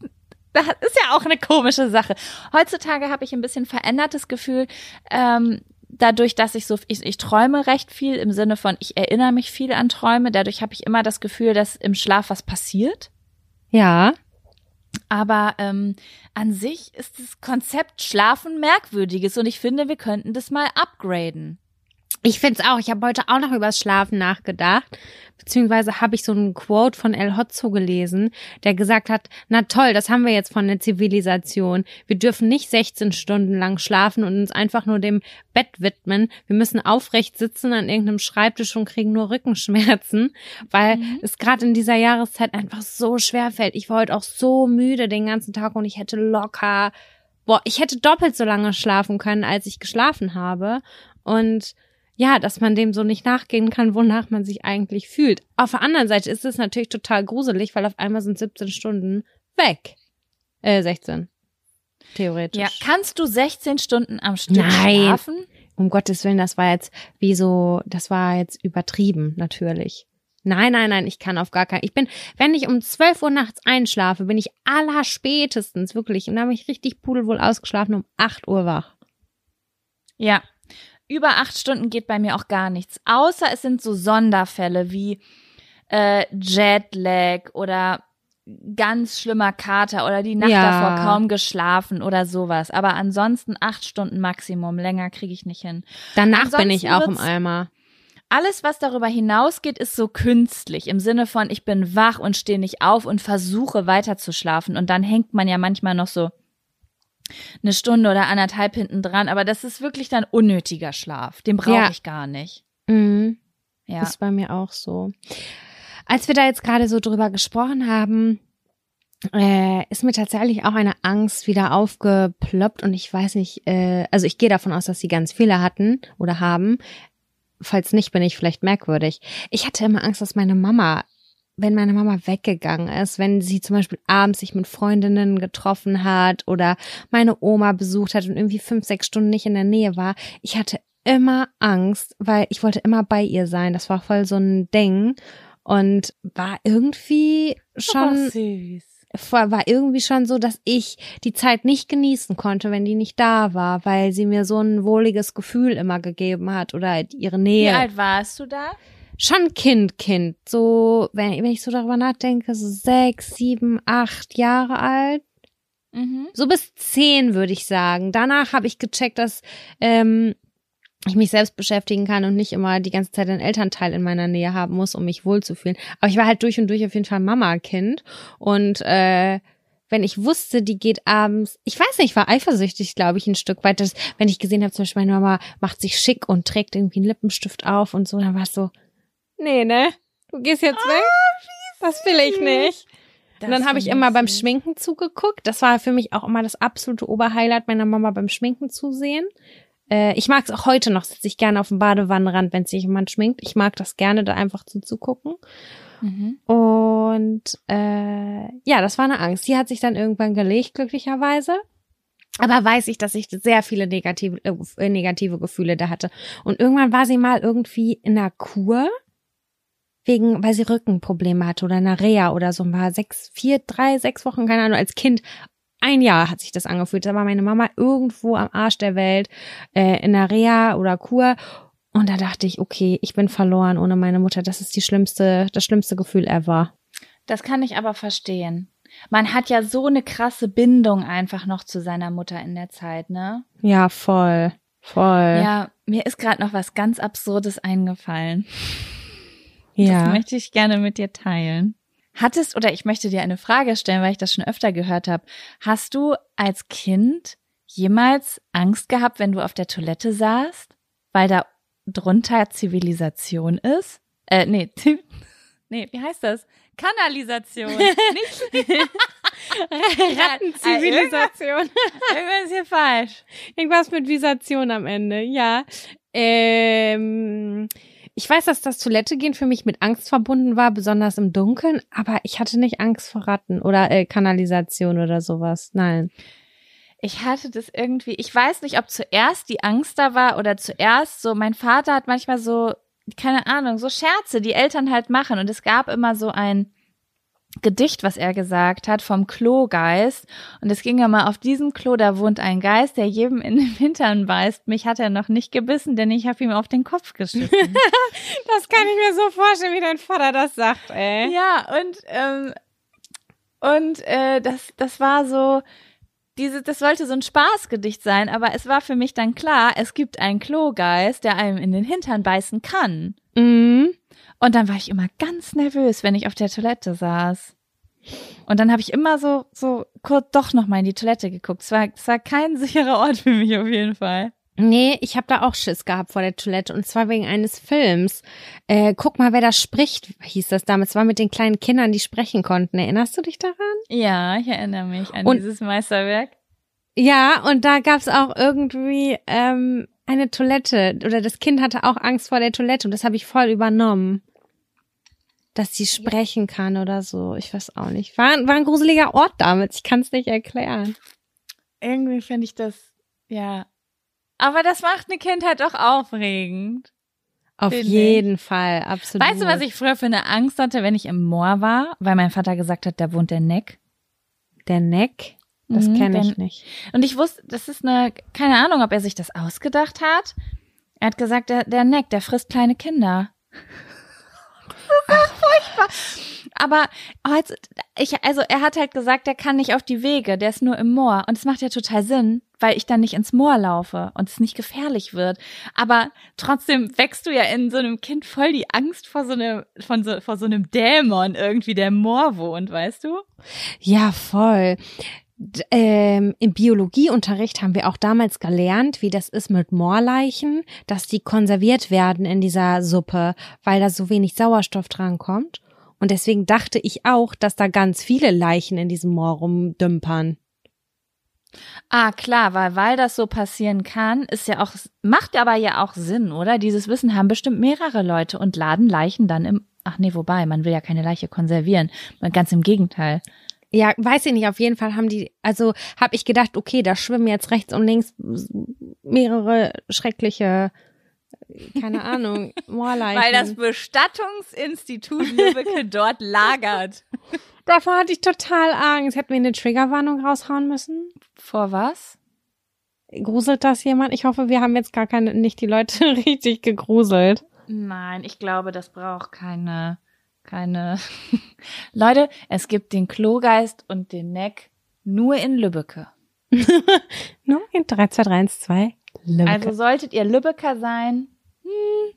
das ist ja auch eine komische Sache. Heutzutage habe ich ein bisschen verändertes Gefühl, ähm, dadurch, dass ich so, ich, ich träume recht viel im Sinne von, ich erinnere mich viel an Träume, dadurch habe ich immer das Gefühl, dass im Schlaf was passiert. Ja. Aber ähm, an sich ist das Konzept Schlafen merkwürdiges und ich finde, wir könnten das mal upgraden. Ich find's auch. Ich habe heute auch noch übers Schlafen nachgedacht. Beziehungsweise habe ich so einen Quote von El Hotzo gelesen, der gesagt hat, na toll, das haben wir jetzt von der Zivilisation. Wir dürfen nicht 16 Stunden lang schlafen und uns einfach nur dem Bett widmen. Wir müssen aufrecht sitzen an irgendeinem Schreibtisch und kriegen nur Rückenschmerzen, weil mhm. es gerade in dieser Jahreszeit einfach so schwer fällt. Ich war heute auch so müde den ganzen Tag und ich hätte locker, boah, ich hätte doppelt so lange schlafen können, als ich geschlafen habe. Und ja, dass man dem so nicht nachgehen kann, wonach man sich eigentlich fühlt. Auf der anderen Seite ist es natürlich total gruselig, weil auf einmal sind 17 Stunden weg. Äh, 16. Theoretisch. Ja, kannst du 16 Stunden am Stück Nein. schlafen? Um Gottes Willen, das war jetzt wie so, das war jetzt übertrieben, natürlich. Nein, nein, nein, ich kann auf gar keinen. Ich bin, wenn ich um 12 Uhr nachts einschlafe, bin ich aller spätestens wirklich, und da habe ich richtig pudelwohl ausgeschlafen, um 8 Uhr wach. Ja, über acht Stunden geht bei mir auch gar nichts. Außer es sind so Sonderfälle wie äh, Jetlag oder ganz schlimmer Kater oder die Nacht ja. davor kaum geschlafen oder sowas. Aber ansonsten acht Stunden Maximum. Länger kriege ich nicht hin. Danach ansonsten bin ich auch im Eimer. Alles, was darüber hinausgeht, ist so künstlich. Im Sinne von, ich bin wach und stehe nicht auf und versuche weiter zu schlafen. Und dann hängt man ja manchmal noch so eine Stunde oder anderthalb hinten dran, aber das ist wirklich dann unnötiger Schlaf. Den brauche ja. ich gar nicht. Mhm. Ja. Das ist bei mir auch so. Als wir da jetzt gerade so drüber gesprochen haben, äh, ist mir tatsächlich auch eine Angst wieder aufgeploppt und ich weiß nicht, äh, also ich gehe davon aus, dass sie ganz viele hatten oder haben. Falls nicht, bin ich vielleicht merkwürdig. Ich hatte immer Angst, dass meine Mama wenn meine Mama weggegangen ist, wenn sie zum Beispiel abends sich mit Freundinnen getroffen hat oder meine Oma besucht hat und irgendwie fünf, sechs Stunden nicht in der Nähe war, ich hatte immer Angst, weil ich wollte immer bei ihr sein. Das war voll so ein Ding und war irgendwie schon süß. war irgendwie schon so, dass ich die Zeit nicht genießen konnte, wenn die nicht da war, weil sie mir so ein wohliges Gefühl immer gegeben hat oder ihre Nähe. Wie alt warst du da? Schon Kind, Kind. So, wenn, wenn ich so darüber nachdenke, so sechs, sieben, acht Jahre alt. Mhm. So bis zehn, würde ich sagen. Danach habe ich gecheckt, dass ähm, ich mich selbst beschäftigen kann und nicht immer die ganze Zeit einen Elternteil in meiner Nähe haben muss, um mich wohlzufühlen. Aber ich war halt durch und durch auf jeden Fall Mama-Kind. Und äh, wenn ich wusste, die geht abends, ich weiß nicht, ich war eifersüchtig, glaube ich, ein Stück weit, dass, wenn ich gesehen habe, zum Beispiel meine Mama macht sich schick und trägt irgendwie einen Lippenstift auf und so, dann war es so, nee, ne, du gehst jetzt weg, das will ich nicht. Das und dann habe ich immer beim. Schminken zugeguckt. Das war für mich auch immer das absolute Oberhighlight meiner Mama beim Schminken zusehen. Äh, ich mag es auch heute noch, sitze ich gerne auf dem Badewannenrand, wenn sich jemand schminkt. Ich mag das gerne, da einfach zuzugucken. Mhm. Und äh, ja, das war eine Angst. Die hat sich dann irgendwann gelegt, glücklicherweise. Aber weiß ich, dass ich sehr viele negative, äh, negative Gefühle da hatte. Und irgendwann war sie mal irgendwie in einer Kur, wegen, weil sie Rückenprobleme hatte oder eine Reha oder so. War sechs, vier, drei, sechs Wochen, keine Ahnung, als Kind. Ein Jahr hat sich das angefühlt. Da war meine Mama irgendwo am Arsch der Welt, äh, in einer Reha oder Kur. Und da dachte ich, okay, ich bin verloren ohne meine Mutter. Das ist die schlimmste, das schlimmste Gefühl ever. Das kann ich aber verstehen. Man hat ja so eine krasse Bindung einfach noch zu seiner Mutter in der Zeit, ne? Ja, voll. Voll. Ja, mir ist gerade noch was ganz Absurdes eingefallen. Ja. Das möchte ich gerne mit dir teilen. Hattest, oder ich möchte dir eine Frage stellen, weil ich das schon öfter gehört habe. Hast du als Kind jemals Angst gehabt, wenn du auf der Toilette saßt, weil da drunter Zivilisation ist? Äh, nee, nee, wie heißt das? Kanalisation. Nicht Rattenzivilisation. Irgendwas ist hier falsch. Irgendwas mit Visation am Ende, ja. Ähm, ich weiß, dass das Toilettegehen für mich mit Angst verbunden war, besonders im Dunkeln, aber ich hatte nicht Angst vor Ratten oder äh, Kanalisation oder sowas. Nein. Ich hatte das irgendwie, ich weiß nicht, ob zuerst die Angst da war oder zuerst so, mein Vater hat manchmal so, keine Ahnung, so Scherze, die Eltern halt machen. Und es gab immer so ein Gedicht, was er gesagt hat, vom Klogeist. Und es ging immer auf diesem Klo, da wohnt ein Geist, der jedem in den Hintern beißt. Mich hat er noch nicht gebissen, denn ich habe ihm auf den Kopf geschissen. Das kann ich mir so vorstellen, wie dein Vater das sagt, ey. Ja, und ähm, und äh, das das war so diese das sollte so ein Spaßgedicht sein, aber es war für mich dann klar, es gibt einen Klogeist, der einem in den Hintern beißen kann. Mhm. Und dann war ich immer ganz nervös, wenn ich auf der Toilette saß. Und dann habe ich immer so so kurz doch noch mal in die Toilette geguckt. Es war es war kein sicherer Ort für mich auf jeden Fall. Nee, ich habe da auch Schiss gehabt vor der Toilette und zwar wegen eines Films. Äh, guck mal, wer da spricht, hieß das damals. Es war mit den kleinen Kindern, die sprechen konnten. Erinnerst du dich daran? Ja, ich erinnere mich an Und- dieses Meisterwerk. Ja, und da gab's auch irgendwie ähm, eine Toilette oder das Kind hatte auch Angst vor der Toilette und das habe ich voll übernommen. Dass sie sprechen kann oder so. Ich weiß auch nicht. War, war ein gruseliger Ort damals. Ich kann es nicht erklären. Irgendwie finde ich das ja. Aber das macht eine Kindheit doch aufregend. Auf jeden Fall, absolut. Weißt du, was ich früher für eine Angst hatte, wenn ich im Moor war, weil mein Vater gesagt hat, da wohnt der Neck. Der Neck? Das Mhm, kenne ich nicht. Und ich wusste, das ist eine, keine Ahnung, ob er sich das ausgedacht hat. Er hat gesagt, der, der Neck, der frisst kleine Kinder. Ach, furchtbar. Aber heute, ich, also er hat halt gesagt, der kann nicht auf die Wege, der ist nur im Moor. Und es macht ja total Sinn, weil ich dann nicht ins Moor laufe und es nicht gefährlich wird. Aber trotzdem wächst du ja in so einem Kind voll die Angst vor so einem, von so, vor so einem Dämon irgendwie, der im Moor wohnt, weißt du? Ja, voll. Ähm, Im Biologieunterricht haben wir auch damals gelernt, wie das ist mit Moorleichen, dass die konserviert werden in dieser Suppe, weil da so wenig Sauerstoff drankommt. Und deswegen dachte ich auch, dass da ganz viele Leichen in diesem Moor rumdümpern. Ah, klar, weil, weil das so passieren kann, ist ja auch, macht aber ja auch Sinn, oder? Dieses Wissen haben bestimmt mehrere Leute und laden Leichen dann im, ach nee, wobei, man will ja keine Leiche konservieren. Ganz im Gegenteil. Ja, weiß ich nicht, auf jeden Fall haben die, also habe ich gedacht, okay, da schwimmen jetzt rechts und links mehrere schreckliche, keine Ahnung, Moorleichen. Weil das Bestattungsinstitut Lübbecke dort lagert. Davor hatte ich total Angst. Hätten wir eine Triggerwarnung raushauen müssen? Vor was? Gruselt das jemand? Ich hoffe, wir haben jetzt gar keine, nicht die Leute richtig gegruselt. Nein, ich glaube, das braucht keine, keine. Leute, es gibt den Klogeist und den Neck nur in Lübbecke. Nur in 3, 2, 3, 1, 2. Also solltet ihr Lübbecker sein, hm,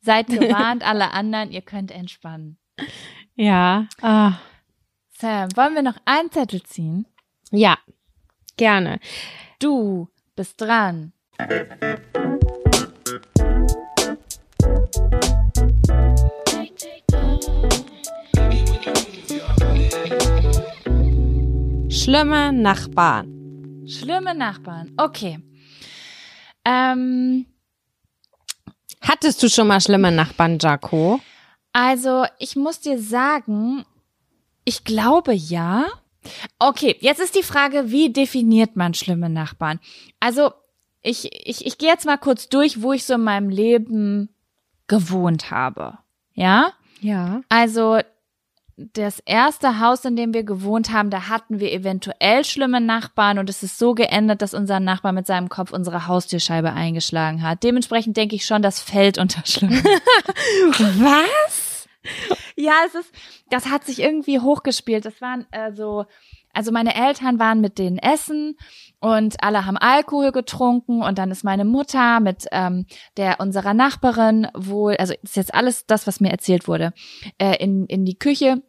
seid gewarnt, alle anderen, ihr könnt entspannen. ja. Ah. Sam, wollen wir noch einen Zettel ziehen? Ja, gerne. Du bist dran. Schlimme Nachbarn. Schlimme Nachbarn. Okay. Ähm, Hattest du schon mal schlimme Nachbarn, Jaco? also, ich muss dir sagen, ich glaube ja. Okay, jetzt ist die Frage, wie definiert man schlimme Nachbarn? Also, ich, ich, ich gehe jetzt mal kurz durch, wo ich so in meinem Leben gewohnt habe. Ja? Ja. Also das erste Haus, in dem wir gewohnt haben, da hatten wir eventuell schlimme Nachbarn und es ist so geendet, dass unser Nachbar mit seinem Kopf unsere Haustürscheibe eingeschlagen hat. Dementsprechend denke ich schon, das fällt unter schlimm. Was? ja, es ist, das hat sich irgendwie hochgespielt. Das waren äh, so, also meine Eltern waren mit denen essen und alle haben Alkohol getrunken und dann ist meine Mutter mit ähm, der unserer Nachbarin wohl, also ist jetzt alles das, was mir erzählt wurde, äh, in in die Küche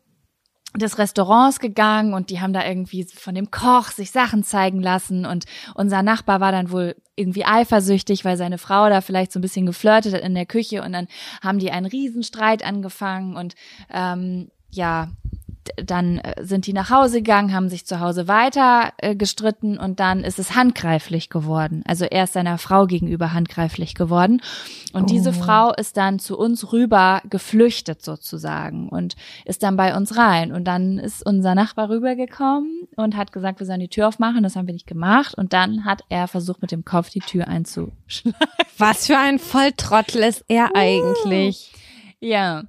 des Restaurants gegangen und die haben da irgendwie von dem Koch sich Sachen zeigen lassen und unser Nachbar war dann wohl irgendwie eifersüchtig, weil seine Frau da vielleicht so ein bisschen geflirtet hat in der Küche und dann haben die einen Riesenstreit angefangen und ähm, ja, dann äh, sind die nach Hause gegangen, haben sich zu Hause weiter äh, gestritten und dann ist es handgreiflich geworden. Also er ist seiner Frau gegenüber handgreiflich geworden. Und diese Frau ist dann zu uns rüber geflüchtet sozusagen und ist dann bei uns rein. Und dann ist unser Nachbar rübergekommen und hat gesagt, wir sollen die Tür aufmachen. Das haben wir nicht gemacht. Und dann hat er versucht, mit dem Kopf die Tür einzuschlagen. Was für ein Volltrottel ist er eigentlich? Ja.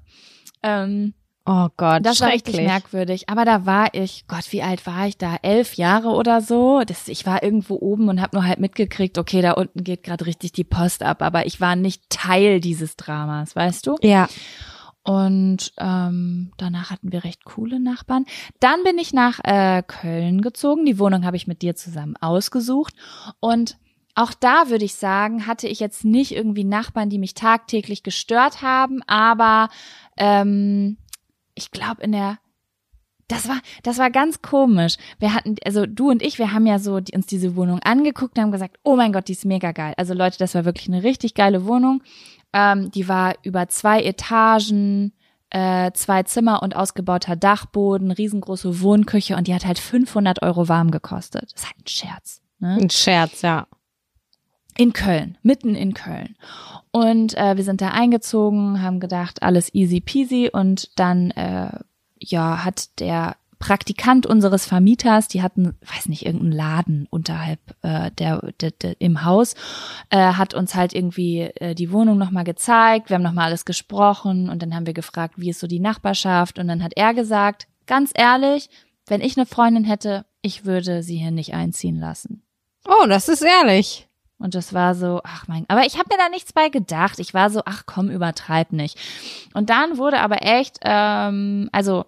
Ähm, Oh Gott, Das war richtig merkwürdig. Aber da war ich, Gott, wie alt war ich da? Elf Jahre oder so. Das, ich war irgendwo oben und habe nur halt mitgekriegt, okay, da unten geht gerade richtig die Post ab. Aber ich war nicht Teil dieses Dramas, weißt du? Ja. Und ähm, danach hatten wir recht coole Nachbarn. Dann bin ich nach äh, Köln gezogen. Die Wohnung habe ich mit dir zusammen ausgesucht. Und auch da würde ich sagen, hatte ich jetzt nicht irgendwie Nachbarn, die mich tagtäglich gestört haben, aber ähm, ich glaube in der das war, das war ganz komisch. Wir hatten, also du und ich, wir haben ja so die, uns diese Wohnung angeguckt und haben gesagt, oh mein Gott, die ist mega geil. Also Leute, das war wirklich eine richtig geile Wohnung. Ähm, die war über zwei Etagen, äh, zwei Zimmer und ausgebauter Dachboden, riesengroße Wohnküche und die hat halt 500 Euro warm gekostet. Das ist halt ein Scherz. Ne? Ein Scherz, ja. In Köln, mitten in Köln. Und äh, wir sind da eingezogen, haben gedacht, alles easy peasy. Und dann, äh, ja, hat der Praktikant unseres Vermieters, die hatten, weiß nicht, irgendeinen Laden unterhalb äh, der, der, der im Haus, äh, hat uns halt irgendwie äh, die Wohnung nochmal gezeigt. Wir haben nochmal alles gesprochen und dann haben wir gefragt, wie ist so die Nachbarschaft. Und dann hat er gesagt, ganz ehrlich, wenn ich eine Freundin hätte, ich würde sie hier nicht einziehen lassen. Oh, das ist ehrlich. Und das war so, ach mein, aber ich habe mir da nichts bei gedacht. Ich war so, ach komm, übertreib nicht. Und dann wurde aber echt, ähm, also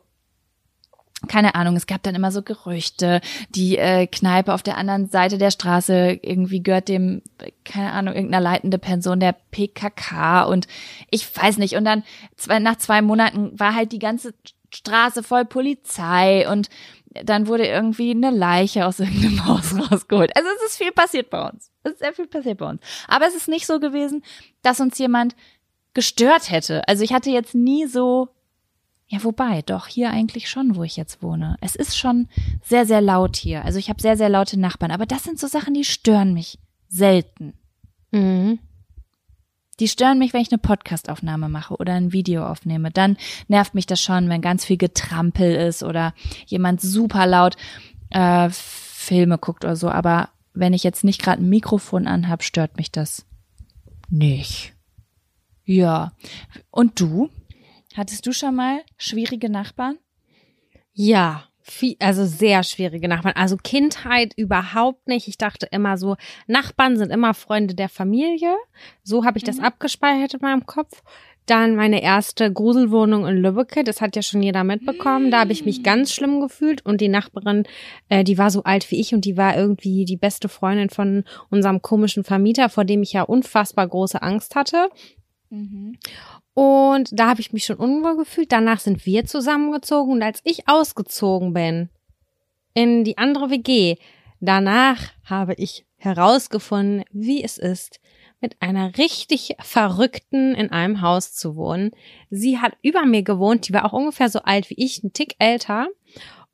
keine Ahnung, es gab dann immer so Gerüchte, die äh, Kneipe auf der anderen Seite der Straße irgendwie gehört dem, keine Ahnung, irgendeiner leitende Person der PKK und ich weiß nicht. Und dann zwei, nach zwei Monaten war halt die ganze Straße voll Polizei und dann wurde irgendwie eine Leiche aus irgendeinem Haus rausgeholt. Also es ist viel passiert bei uns. Es ist sehr viel passiert bei uns. Aber es ist nicht so gewesen, dass uns jemand gestört hätte. Also ich hatte jetzt nie so, ja wobei, doch hier eigentlich schon, wo ich jetzt wohne. Es ist schon sehr, sehr laut hier. Also ich habe sehr, sehr laute Nachbarn. Aber das sind so Sachen, die stören mich selten. Mhm. Die stören mich, wenn ich eine Podcastaufnahme mache oder ein Video aufnehme. Dann nervt mich das schon, wenn ganz viel Getrampel ist oder jemand super laut äh, Filme guckt oder so. Aber wenn ich jetzt nicht gerade ein Mikrofon anhab, stört mich das nicht. Ja. Und du? Hattest du schon mal schwierige Nachbarn? Ja, viel, also sehr schwierige Nachbarn. Also Kindheit überhaupt nicht. Ich dachte immer so, Nachbarn sind immer Freunde der Familie. So habe ich das abgespeichert in meinem Kopf. Dann meine erste Gruselwohnung in Lübbecke, das hat ja schon jeder mitbekommen. Da habe ich mich ganz schlimm gefühlt und die Nachbarin, äh, die war so alt wie ich und die war irgendwie die beste Freundin von unserem komischen Vermieter, vor dem ich ja unfassbar große Angst hatte. Und da habe ich mich schon unwohl gefühlt. Danach sind wir zusammengezogen und als ich ausgezogen bin in die andere WG, danach habe ich herausgefunden, wie es ist, mit einer richtig Verrückten in einem Haus zu wohnen. Sie hat über mir gewohnt, die war auch ungefähr so alt wie ich, ein Tick älter.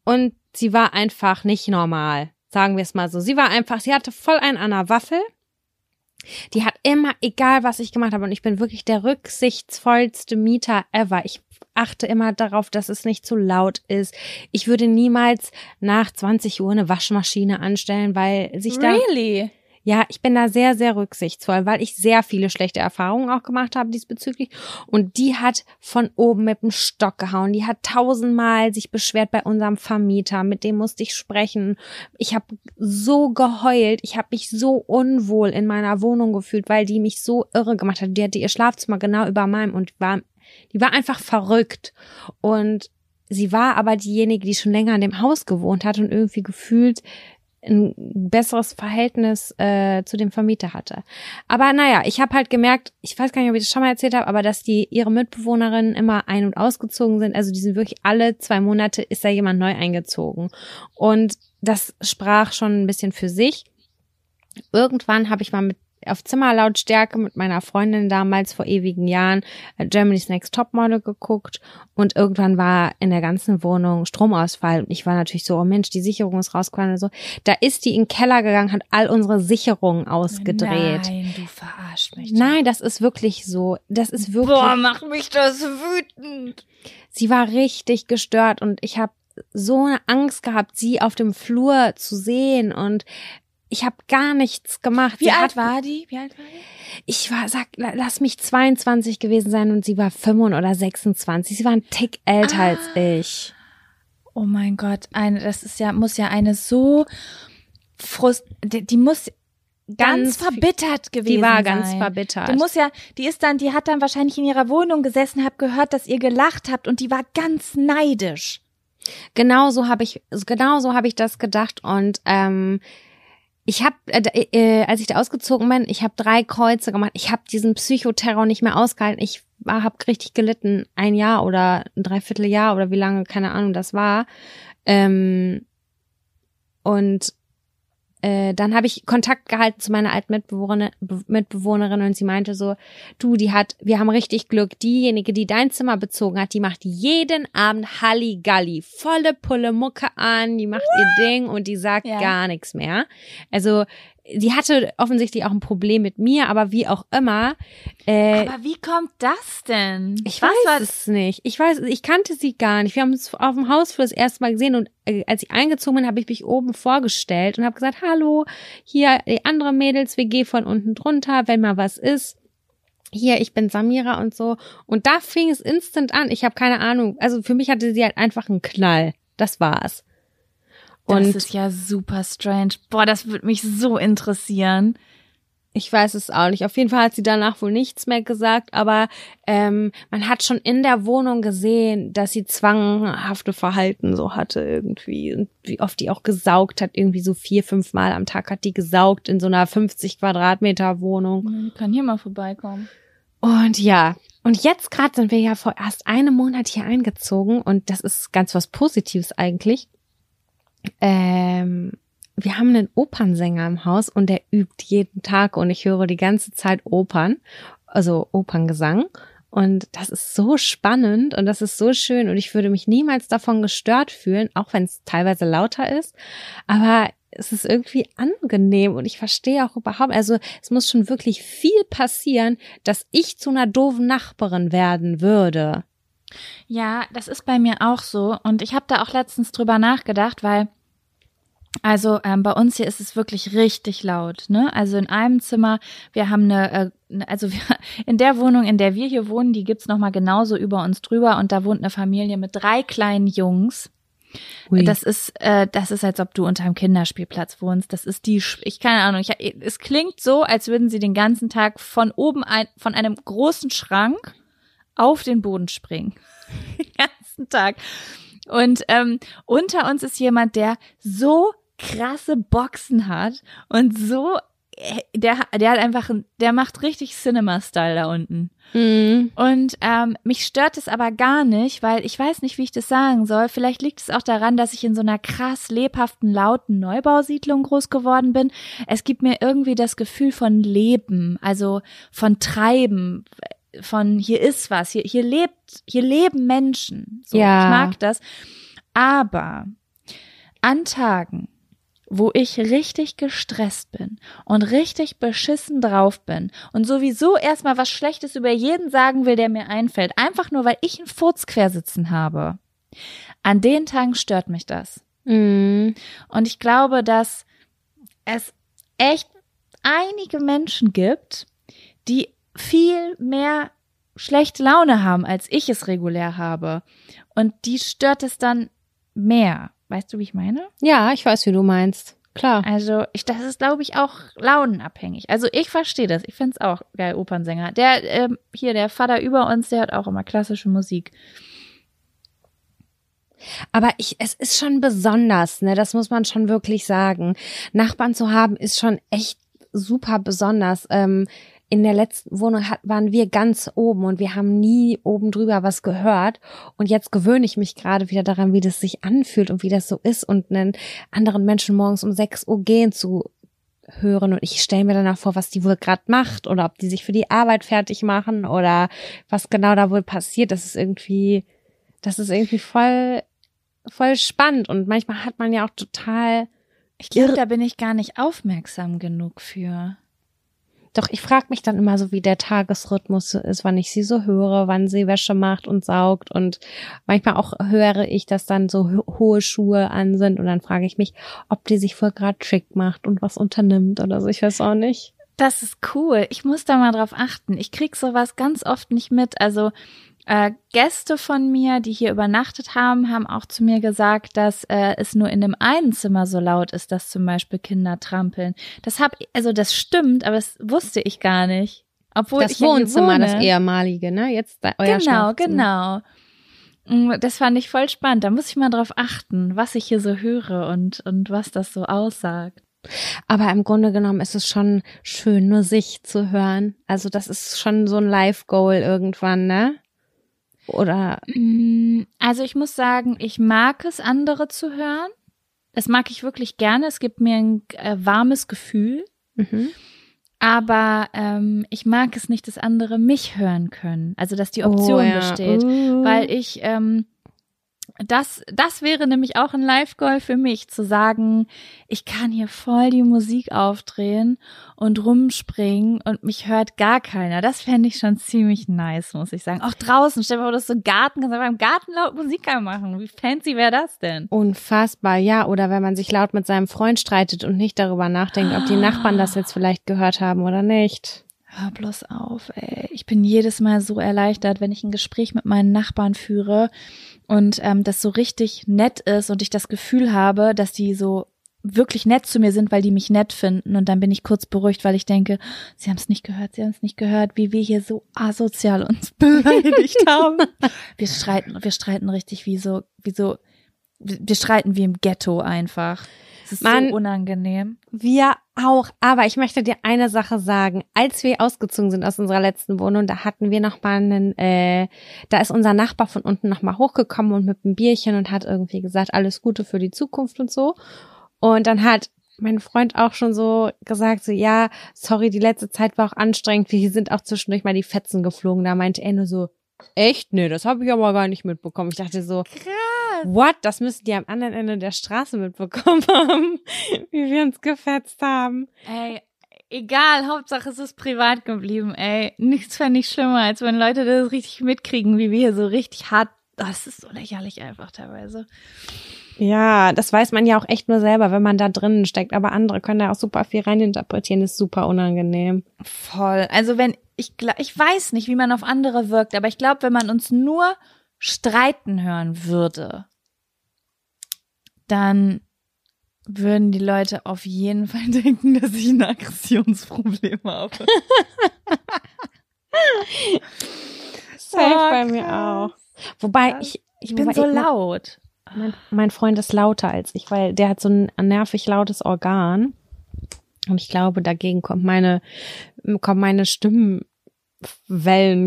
Und sie war einfach nicht normal, sagen wir es mal so. Sie war einfach, sie hatte voll einen an der Waffel. Die hat immer, egal was ich gemacht habe, und ich bin wirklich der rücksichtsvollste Mieter ever. Ich achte immer darauf, dass es nicht zu laut ist. Ich würde niemals nach 20 Uhr eine Waschmaschine anstellen, weil sich da Really? Ja, ich bin da sehr, sehr rücksichtsvoll, weil ich sehr viele schlechte Erfahrungen auch gemacht habe diesbezüglich. Und die hat von oben mit dem Stock gehauen. Die hat tausendmal sich beschwert bei unserem Vermieter. Mit dem musste ich sprechen. Ich habe so geheult. Ich habe mich so unwohl in meiner Wohnung gefühlt, weil die mich so irre gemacht hat. Die hatte ihr Schlafzimmer genau über meinem und war, die war einfach verrückt. Und sie war aber diejenige, die schon länger in dem Haus gewohnt hat und irgendwie gefühlt ein besseres Verhältnis äh, zu dem Vermieter hatte. Aber naja, ich habe halt gemerkt, ich weiß gar nicht, ob ich das schon mal erzählt habe, aber dass die ihre Mitbewohnerinnen immer ein- und ausgezogen sind. Also die sind wirklich alle zwei Monate ist da jemand neu eingezogen. Und das sprach schon ein bisschen für sich. Irgendwann habe ich mal mit auf Zimmerlautstärke mit meiner Freundin damals vor ewigen Jahren äh, Germany's Next Topmodel geguckt und irgendwann war in der ganzen Wohnung Stromausfall und ich war natürlich so, oh Mensch, die Sicherung ist rausgefallen und so. Da ist die in den Keller gegangen, hat all unsere Sicherungen ausgedreht. Nein, du verarsch mich. Nein, das ist wirklich so. Das ist wirklich. Boah, mach mich das wütend. Sie war richtig gestört und ich habe so eine Angst gehabt, sie auf dem Flur zu sehen und ich habe gar nichts gemacht. Wie sie alt hat, war die? Wie alt war die? Ich war, sag, la- lass mich 22 gewesen sein und sie war 25 oder 26. Sie war ein Tick älter Ah. als ich. Oh mein Gott, eine, das ist ja, muss ja eine so frust, die, die muss ganz, Ganz verbittert gewesen Die war sein. ganz verbittert. Die muss ja, die ist dann, die hat dann wahrscheinlich in ihrer Wohnung gesessen, hab gehört, dass ihr gelacht habt und die war ganz neidisch. Genau so habe ich, genau so habe ich das gedacht und ähm, ich habe, äh, äh, als ich da ausgezogen bin, ich habe drei Kreuze gemacht. Ich habe diesen Psychoterror nicht mehr ausgehalten. Ich habe richtig gelitten, ein Jahr oder ein Dreivierteljahr oder wie lange, keine Ahnung, das war. Ähm, und äh, dann habe ich Kontakt gehalten zu meiner alten Mitbewohnerin, Be- Mitbewohnerin und sie meinte so, du, die hat, wir haben richtig Glück. Diejenige, die dein Zimmer bezogen hat, die macht jeden Abend Halligalli, volle Pulle Mucke an, die macht ihr Ding und die sagt Ja. gar nichts mehr. Also sie hatte offensichtlich auch ein Problem mit mir, aber wie auch immer. Äh, Aber wie kommt das denn? ich Was weiß es nicht. Ich weiß, ich kannte sie gar nicht. Wir haben uns auf dem Haus für das erste Mal gesehen und äh, als ich eingezogen bin, habe ich mich oben vorgestellt und habe gesagt, hallo, hier die andere Mädels WG von unten drunter, wenn mal was ist. Hier, ich bin Samira und so. Und da fing es instant an. Ich habe keine Ahnung. Also für mich hatte sie halt einfach einen Knall. Das war's. Das Und ist ja super strange. Boah, das würde mich so interessieren. Ich weiß es auch nicht. Auf jeden Fall hat sie danach wohl nichts mehr gesagt, aber ähm, man hat schon in der Wohnung gesehen, dass sie zwanghafte Verhalten so hatte irgendwie und wie oft die auch gesaugt hat, irgendwie so vier, fünf Mal am Tag hat die gesaugt in so einer 50 Quadratmeter Wohnung. Ich kann hier mal vorbeikommen. Und ja, und jetzt gerade sind wir ja vor erst einem Monat hier eingezogen und das ist ganz was Positives eigentlich. Ähm, wir haben einen Opernsänger im Haus und der übt jeden Tag und ich höre die ganze Zeit Opern, also Operngesang. Und das ist so spannend und das ist so schön und ich würde mich niemals davon gestört fühlen, auch wenn es teilweise lauter ist. Aber es ist irgendwie angenehm und ich verstehe auch überhaupt, also es muss schon wirklich viel passieren, dass ich zu einer doofen Nachbarin werden würde. Ja, das ist bei mir auch so. Und ich habe da auch letztens drüber nachgedacht, weil also ähm, bei uns hier ist es wirklich richtig laut. Ne? Also in einem Zimmer, wir haben eine, äh, ne- also wir, in der Wohnung, in der wir hier wohnen, die gibt's noch mal genauso über uns drüber. Und da wohnt eine Familie mit drei kleinen Jungs. Ui. Das ist, äh, das ist, als ob du unter einem Kinderspielplatz wohnst. Das ist die, Sch- ich keine Ahnung. Ich, es klingt so, als würden sie den ganzen Tag von oben ein, von einem großen Schrank auf den Boden springen. den ganzen Tag. Und ähm, unter uns ist jemand, der so krasse Boxen hat und so der, der hat einfach, ein- der macht richtig Cinema-Style da unten. Mhm. Und ähm, mich stört es aber gar nicht, weil ich weiß nicht, wie ich das sagen soll. Vielleicht liegt es auch daran, dass ich in so einer krass lebhaften, lauten Neubausiedlung groß geworden bin. Es gibt mir irgendwie das Gefühl von Leben, also von Treiben, von hier ist was, hier, hier lebt, hier leben Menschen. So, Ja. Ich mag das. Aber an Tagen, wo ich richtig gestresst bin und richtig beschissen drauf bin und sowieso erstmal was Schlechtes über jeden sagen will, der mir einfällt, einfach nur weil ich einen Furz quersitzen habe. An den Tagen stört mich das. Mhm. Und ich glaube, dass es echt einige Menschen gibt, die viel mehr schlechte Laune haben, als ich es regulär habe. Und die stört es dann mehr. Weißt du, wie ich meine? Ja, ich weiß, wie du meinst. Klar. Also, ich, das ist, glaube ich, auch launenabhängig. Also, ich verstehe das. Ich finde es auch geil, Opernsänger. Der, ähm, hier, der Vater über uns, der hat auch immer klassische Musik. Aber ich, es ist schon besonders, ne? Das muss man schon wirklich sagen. Nachbarn zu haben ist schon echt super besonders. Ähm, in der letzten Wohnung hat, waren wir ganz oben und wir haben nie oben drüber was gehört. Und jetzt gewöhne ich mich gerade wieder daran, wie das sich anfühlt und wie das so ist und einen anderen Menschen morgens um 6 Uhr gehen zu hören. Und ich stelle mir danach vor, was die wohl gerade macht oder ob die sich für die Arbeit fertig machen oder was genau da wohl passiert. Das ist irgendwie, das ist irgendwie voll, voll spannend. Und manchmal hat man ja auch total Ich glaube, da bin ich gar nicht aufmerksam genug für. Doch ich frage mich dann immer so, wie der Tagesrhythmus ist, wann ich sie so höre, wann sie Wäsche macht und saugt. Und manchmal auch höre ich, dass dann so ho- hohe Schuhe an sind. Und dann frage ich mich, ob die sich voll gerade schick macht und was unternimmt oder so. Ich weiß auch nicht. Das ist cool. Ich muss da mal drauf achten. Ich krieg sowas ganz oft nicht mit. Also äh, Gäste von mir, die hier übernachtet haben, haben auch zu mir gesagt, dass äh, es nur in dem einen Zimmer so laut ist, dass zum Beispiel Kinder trampeln. Das hab, also das stimmt, aber das wusste ich gar nicht. Obwohl das ich Wohnzimmer, das ehemalige, ne? Jetzt da, euer Genau, genau. Mm, Das fand ich voll spannend. Da muss ich mal drauf achten, was ich hier so höre und, und was das so aussagt. Aber im Grunde genommen ist es schon schön, nur sich zu hören. Also das ist schon so ein Life-Goal irgendwann, ne? Oder Mm, Also ich muss sagen, ich mag es, andere zu hören. Das mag ich wirklich gerne. Es gibt mir ein äh, warmes Gefühl. mhm. Aber ähm, ich mag es nicht, dass andere mich hören können. Also dass die Option Oh, ja. besteht. Uh. Weil ich, ähm, das, das wäre nämlich auch ein Live-Goal für mich, zu sagen, ich kann hier voll die Musik aufdrehen und rumspringen und mich hört gar keiner. Das fände ich schon ziemlich nice, muss ich sagen. Auch draußen, stell dir vor, ist so ein Garten, kannst du einfach im Garten laut Musik machen. Wie fancy wäre das denn? Unfassbar, ja. Oder wenn man sich laut mit seinem Freund streitet und nicht darüber nachdenkt, ob die Nachbarn das jetzt vielleicht gehört haben oder nicht. Hör bloß auf, ey. Ich bin jedes Mal so erleichtert, wenn ich ein Gespräch mit meinen Nachbarn führe und ähm, das so richtig nett ist und ich das Gefühl habe, dass die so wirklich nett zu mir sind, weil die mich nett finden. Und dann bin ich kurz beruhigt, weil ich denke, sie haben es nicht gehört, sie haben es nicht gehört, wie wir hier so asozial uns beleidigt haben. Wir streiten, wir streiten richtig wie so, wie so, wir wir streiten wie im Ghetto einfach. Es ist Mann. so unangenehm. Wir auch. Aber ich möchte dir eine Sache sagen. Als wir ausgezogen sind aus unserer letzten Wohnung, da hatten wir noch mal einen, äh, da ist unser Nachbar von unten noch mal hochgekommen und mit einem Bierchen und hat irgendwie gesagt, alles Gute für die Zukunft und so. Und dann hat mein Freund auch schon so gesagt, so, ja, sorry, die letzte Zeit war auch anstrengend. Wir sind auch zwischendurch mal die Fetzen geflogen. Da meinte er nur so, echt? Nee, das habe ich aber gar nicht mitbekommen. Ich dachte so, Krass. What? Das müssen die am anderen Ende der Straße mitbekommen haben, wie wir uns gefetzt haben. Ey, egal, Hauptsache es ist privat geblieben, ey. Nichts fände ich schlimmer, als wenn Leute das richtig mitkriegen, wie wir hier so richtig hart. Das ist so lächerlich einfach teilweise. Ja, das weiß man ja auch echt nur selber, wenn man da drinnen steckt. Aber andere können da auch super viel reininterpretieren. Ist super unangenehm. Voll. Also wenn ich ich weiß nicht, wie man auf andere wirkt, aber ich glaube, wenn man uns nur streiten hören würde, dann würden die Leute auf jeden Fall denken, dass ich ein Aggressionsproblem habe. Safe Oh, bei mir auch. Wobei ich, Ich bin so ich- laut. Mein, mein Freund ist lauter als ich, weil der hat so ein nervig lautes Organ. Und ich glaube, dagegen kommt meine, kommt meine Stimmenwellen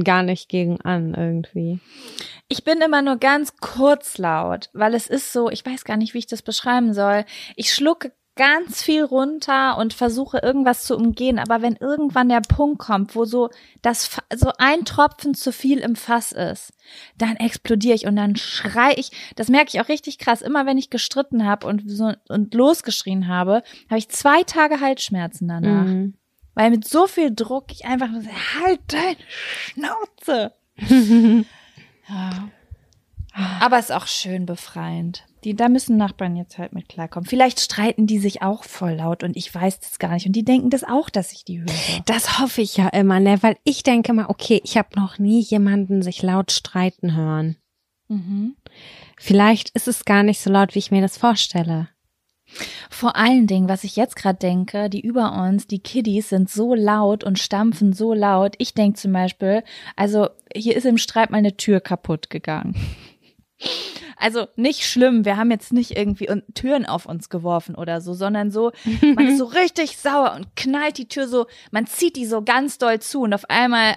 gar nicht gegen an irgendwie. Ich bin immer nur ganz kurz laut, weil es ist so, ich weiß gar nicht, wie ich das beschreiben soll. Ich schlucke ganz viel runter und versuche irgendwas zu umgehen, aber wenn irgendwann der Punkt kommt, wo so das so ein Tropfen zu viel im Fass ist, dann explodiere ich und dann schrei ich. Das merke ich auch richtig krass. Immer wenn ich gestritten habe und so und losgeschrien habe, habe ich zwei Tage Halsschmerzen danach, mhm. weil mit so viel Druck ich einfach nur so, halt deine Schnauze. ja. Aber es ist auch schön befreiend. Die, da müssen Nachbarn jetzt halt mit klarkommen. Vielleicht streiten die sich auch voll laut und ich weiß das gar nicht. Und die denken das auch, dass ich die höre. Das hoffe ich ja immer, ne? Weil ich denke mal, okay, ich habe noch nie jemanden sich laut streiten hören. Mhm. Vielleicht ist es gar nicht so laut, wie ich mir das vorstelle. Vor allen Dingen, was ich jetzt gerade denke, die über uns, die Kiddies sind so laut und stampfen so laut. Ich denke zum Beispiel, also hier ist im Streit meine Tür kaputt gegangen. Also nicht schlimm, wir haben jetzt nicht irgendwie Türen auf uns geworfen oder so, sondern so, man ist so richtig sauer und knallt die Tür so, man zieht die so ganz doll zu und auf einmal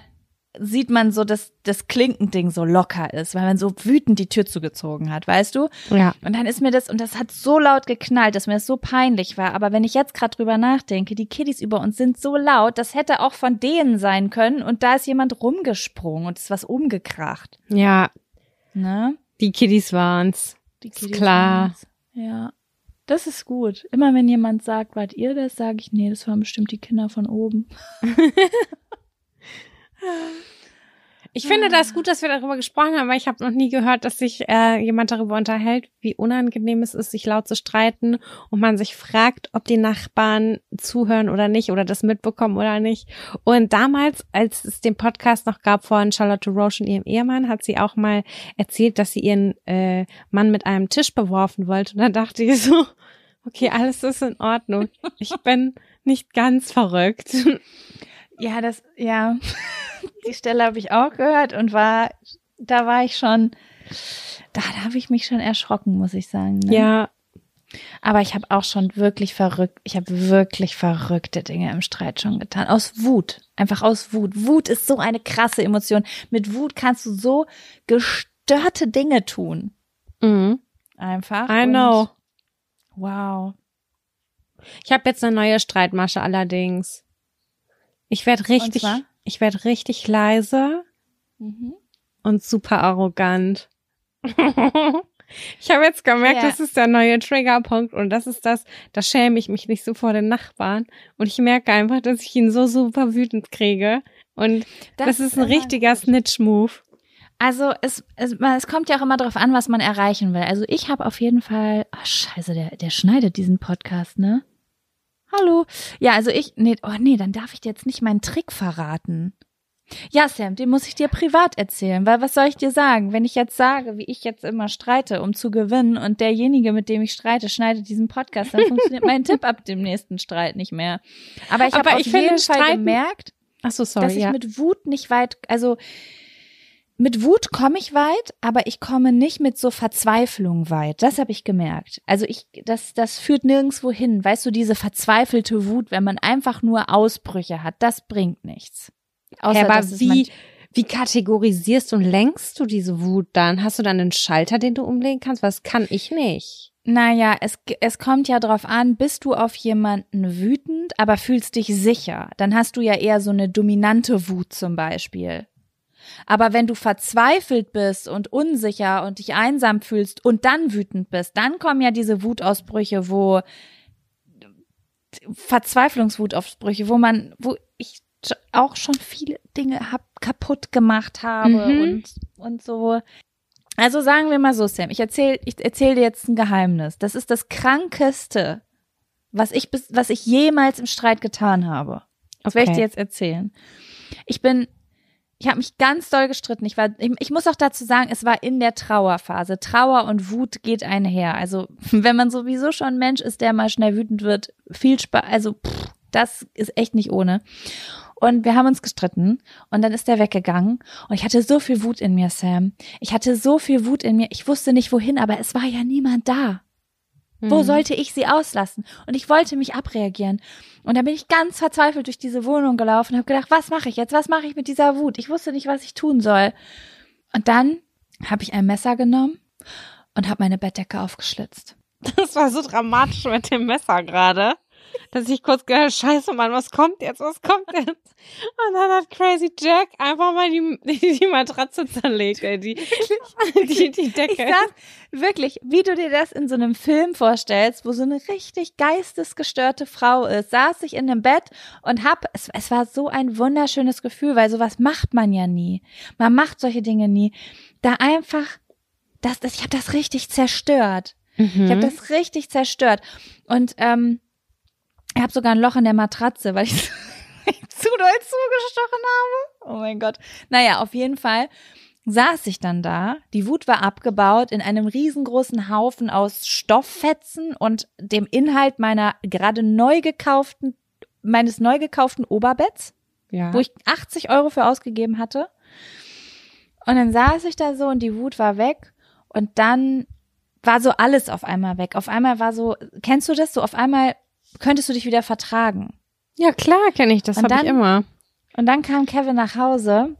sieht man so, dass das Klinkending so locker ist, weil man so wütend die Tür zugezogen hat, weißt du? Ja. Und dann ist mir das, und das hat so laut geknallt, dass mir das so peinlich war. Aber wenn ich jetzt gerade drüber nachdenke, die Kiddies über uns sind so laut, das hätte auch von denen sein können und da ist jemand rumgesprungen und ist was umgekracht. Ja. Ne? Die Kiddies waren's. Die Kiddies klar. Waren's. Ja. Das ist gut. Immer wenn jemand sagt, wart ihr das, sage ich, nee, das waren bestimmt die Kinder von oben. Ich finde das gut, dass wir darüber gesprochen haben, weil ich habe noch nie gehört, dass sich äh, jemand darüber unterhält, wie unangenehm es ist, sich laut zu streiten und man sich fragt, ob die Nachbarn zuhören oder nicht oder das mitbekommen oder nicht. Und damals, als es den Podcast noch gab von Charlotte Roche und ihrem Ehemann, hat sie auch mal erzählt, dass sie ihren äh, Mann mit einem Tisch beworfen wollte. Und dann dachte ich so, okay, alles ist in Ordnung. Ich bin nicht ganz verrückt. Ja, das, ja. Die Stelle habe ich auch gehört und war, da war ich schon, da, da habe ich mich schon erschrocken, muss ich sagen. Ne? Ja. Aber ich habe auch schon wirklich verrückt, ich habe wirklich verrückte Dinge im Streit schon getan. Aus Wut. Einfach aus Wut. Wut ist so eine krasse Emotion. Mit Wut kannst du so gestörte Dinge tun. Mhm. Einfach. I know. Wow. Ich habe jetzt eine neue Streitmasche allerdings. Ich werde richtig, ich werde richtig leise mhm. und super arrogant. ich habe jetzt gemerkt, ja. das ist der neue Triggerpunkt und das ist das, da schäme ich mich nicht so vor den Nachbarn und ich merke einfach, dass ich ihn so super wütend kriege und das, das ist ein richtiger Snitch-Move. Also es, es, es kommt ja auch immer darauf an, was man erreichen will. Also ich habe auf jeden Fall, oh scheiße, der, der schneidet diesen Podcast, ne? Hallo. Ja, also ich, nee, oh nee, dann darf ich dir jetzt nicht meinen Trick verraten. Ja, Sam, den muss ich dir privat erzählen, weil was soll ich dir sagen? Wenn ich jetzt sage, wie ich jetzt immer streite, um zu gewinnen und derjenige, mit dem ich streite, schneidet diesen Podcast, dann funktioniert mein Tipp ab dem nächsten Streit nicht mehr. Aber ich habe auf jeden Fall gemerkt, Ach so, sorry, dass ich ja. mit Wut nicht weit, also mit Wut komme ich weit, aber ich komme nicht mit so Verzweiflung weit. Das habe ich gemerkt. Also ich, das, das führt nirgendwo hin. Weißt du, diese verzweifelte Wut, wenn man einfach nur Ausbrüche hat, das bringt nichts. Außer, ja, aber wie, wie kategorisierst und lenkst du diese Wut dann? Hast du dann einen Schalter, den du umlegen kannst? Was kann ich nicht? Naja, es, es kommt ja drauf an, bist du auf jemanden wütend, aber fühlst dich sicher. Dann hast du ja eher so eine dominante Wut zum Beispiel. Aber wenn du verzweifelt bist und unsicher und dich einsam fühlst und dann wütend bist, dann kommen ja diese Wutausbrüche, wo Verzweiflungswutausbrüche, wo man, wo ich auch schon viele Dinge hab, kaputt gemacht habe mhm. und, und so. Also sagen wir mal so, Sam, ich erzähle ich erzähl dir jetzt ein Geheimnis. Das ist das krankeste, was ich bis, was ich jemals im Streit getan habe. Das okay. werde ich dir jetzt erzählen. Ich bin ich habe mich ganz doll gestritten. Ich war, ich, ich, muss auch dazu sagen, es war in der Trauerphase. Trauer und Wut geht einher. Also wenn man sowieso schon Mensch ist, der mal schnell wütend wird, viel Spaß. Also pff, das ist echt nicht ohne. Und wir haben uns gestritten und dann ist er weggegangen und ich hatte so viel Wut in mir, Sam. Ich hatte so viel Wut in mir. Ich wusste nicht wohin, aber es war ja niemand da. Wo Mhm. sollte ich sie auslassen? Und ich wollte mich abreagieren. Und dann bin ich ganz verzweifelt durch diese Wohnung gelaufen und habe gedacht, was mache ich jetzt? Was mache ich mit dieser Wut? Ich wusste nicht, was ich tun soll. Und dann habe ich ein Messer genommen und habe meine Bettdecke aufgeschlitzt. Das war so dramatisch mit dem Messer gerade, dass ich kurz gedacht habe, scheiße Mann, was kommt jetzt, was kommt jetzt? Und dann hat Crazy Jack einfach mal die, die, die Matratze zerlegt, ey, die, die, die Ich Decke. saß wirklich, wie du dir das in so einem Film vorstellst, wo so eine richtig geistesgestörte Frau ist, saß ich in einem Bett und hab, es, es war so ein wunderschönes Gefühl, weil sowas macht man ja nie. Man macht solche Dinge nie. Da einfach, das, das ich habe das richtig zerstört. Ich Mhm. habe das richtig zerstört. Und ähm, ich habe sogar ein Loch in der Matratze, weil ich zu doll zugestochen habe. Oh mein Gott. Naja, auf jeden Fall saß ich dann da. Die Wut war abgebaut in einem riesengroßen Haufen aus Stofffetzen und dem Inhalt meiner gerade neu gekauften, meines neu gekauften Oberbetts ja. wo ich 80 Euro für ausgegeben hatte. Und dann saß ich da so und die Wut war weg und dann war so alles auf einmal weg. Auf einmal war so, kennst du das? So auf einmal könntest du dich wieder vertragen. ja, klar kenne ich, das Und habe ich dann- immer. Und dann kam Kevin nach Hause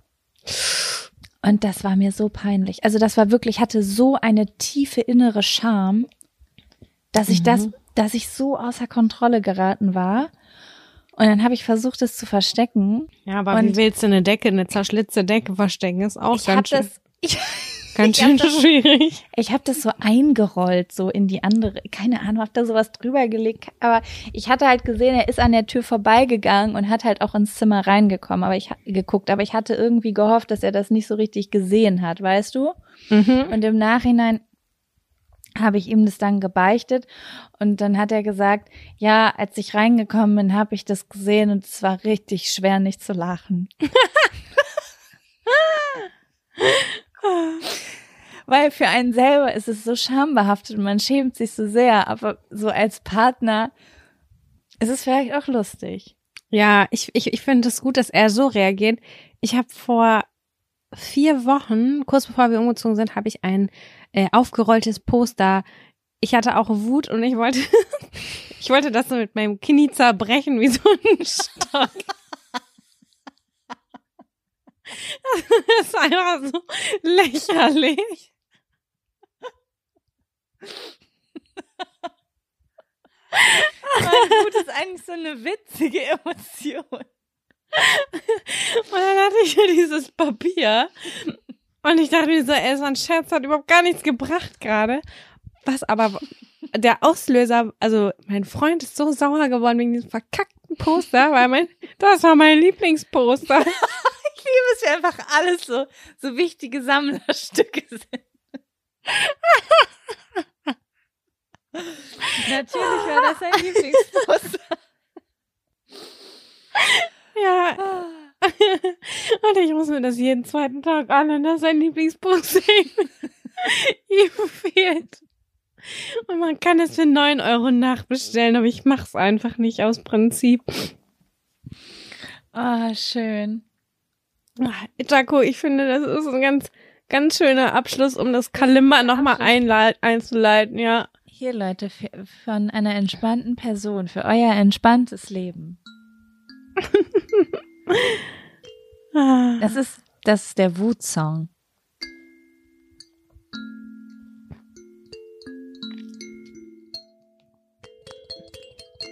und das war mir so peinlich. Also das war wirklich, hatte so eine tiefe innere Scham, dass ich das, dass ich so außer Kontrolle geraten war. Und dann habe ich versucht, es zu verstecken. Ja, aber Und- wie willst du eine Decke, eine zerschlitzte Decke verstecken, ist auch Ich ganz schön, das, ich, ganz ich schön das- schwierig. Ich habe das so eingerollt, so in die andere, keine Ahnung, hab da sowas drüber gelegt, aber ich hatte halt gesehen, er ist an der Tür vorbeigegangen und hat halt auch ins Zimmer reingekommen, aber ich geguckt, aber ich hatte irgendwie gehofft, dass er das nicht so richtig gesehen hat, weißt du? Mhm. Und im Nachhinein habe ich ihm das dann gebeichtet und dann hat er gesagt, ja, als ich reingekommen bin, habe ich das gesehen und es war richtig schwer, nicht zu lachen. Weil für einen selber ist es so schambehaftet und man schämt sich so sehr, aber so als Partner ist es vielleicht auch lustig. Ja, ich, ich, ich finde es gut, dass er so reagiert. Ich habe vor vier Wochen, kurz bevor wir umgezogen sind, habe ich ein äh, aufgerolltes Poster. Ich hatte auch Wut und ich wollte, ich wollte das so mit meinem Knie zerbrechen wie so ein Stock. Das ist einfach so lächerlich. Wut ist eigentlich so eine witzige Emotion. Und dann hatte ich ja dieses Papier. Und ich dachte mir so, ey, so ein Scherz hat überhaupt gar nichts gebracht gerade. Was aber der Auslöser, also mein Freund ist so sauer geworden wegen diesem verkackten Poster, weil mein, das war mein Lieblingsposter. Ich liebe es, wie einfach alles so, so wichtige Sammlerstücke sind. Natürlich war das sein Lieblingsposter. Ja. Und ich muss mir das jeden zweiten Tag anhören, dass sein Lieblingsposter ihm, fehlt. Und man kann es für neun Euro nachbestellen, aber ich mach's einfach nicht aus Prinzip. Ah, schön. Jaco, ich finde, das ist ein ganz, ganz schöner Abschluss, um das Kalimba nochmal einzuleiten, ja. Hier, Leute, für, von einer entspannten Person, für euer entspanntes Leben. Das ist, das ist der Wutsong.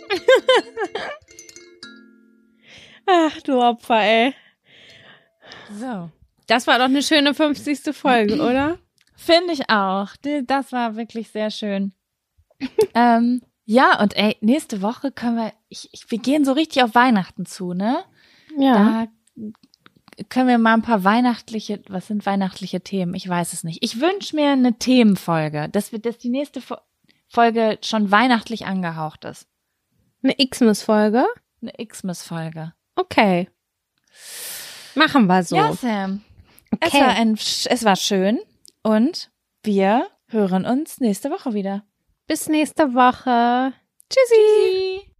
Ach, du Opfer, ey. So. Das war doch eine schöne 50. Folge, oder? Finde ich auch. Das war wirklich sehr schön. ähm, ja, und ey, nächste Woche können wir, ich, ich, wir gehen so richtig auf Weihnachten zu, ne? Da können wir mal ein paar weihnachtliche, was sind weihnachtliche Themen? Ich weiß es nicht. Ich wünsche mir eine Themenfolge, dass wir, dass die nächste Fo- Folge schon weihnachtlich angehaucht ist. Eine Xmas-Folge? Eine Xmas-Folge. Okay. Machen wir so. Ja, Sam. Es Okay. war ein, es war schön und wir hören uns nächste Woche wieder. Bis nächste Woche. Tschüssi. Tschüssi.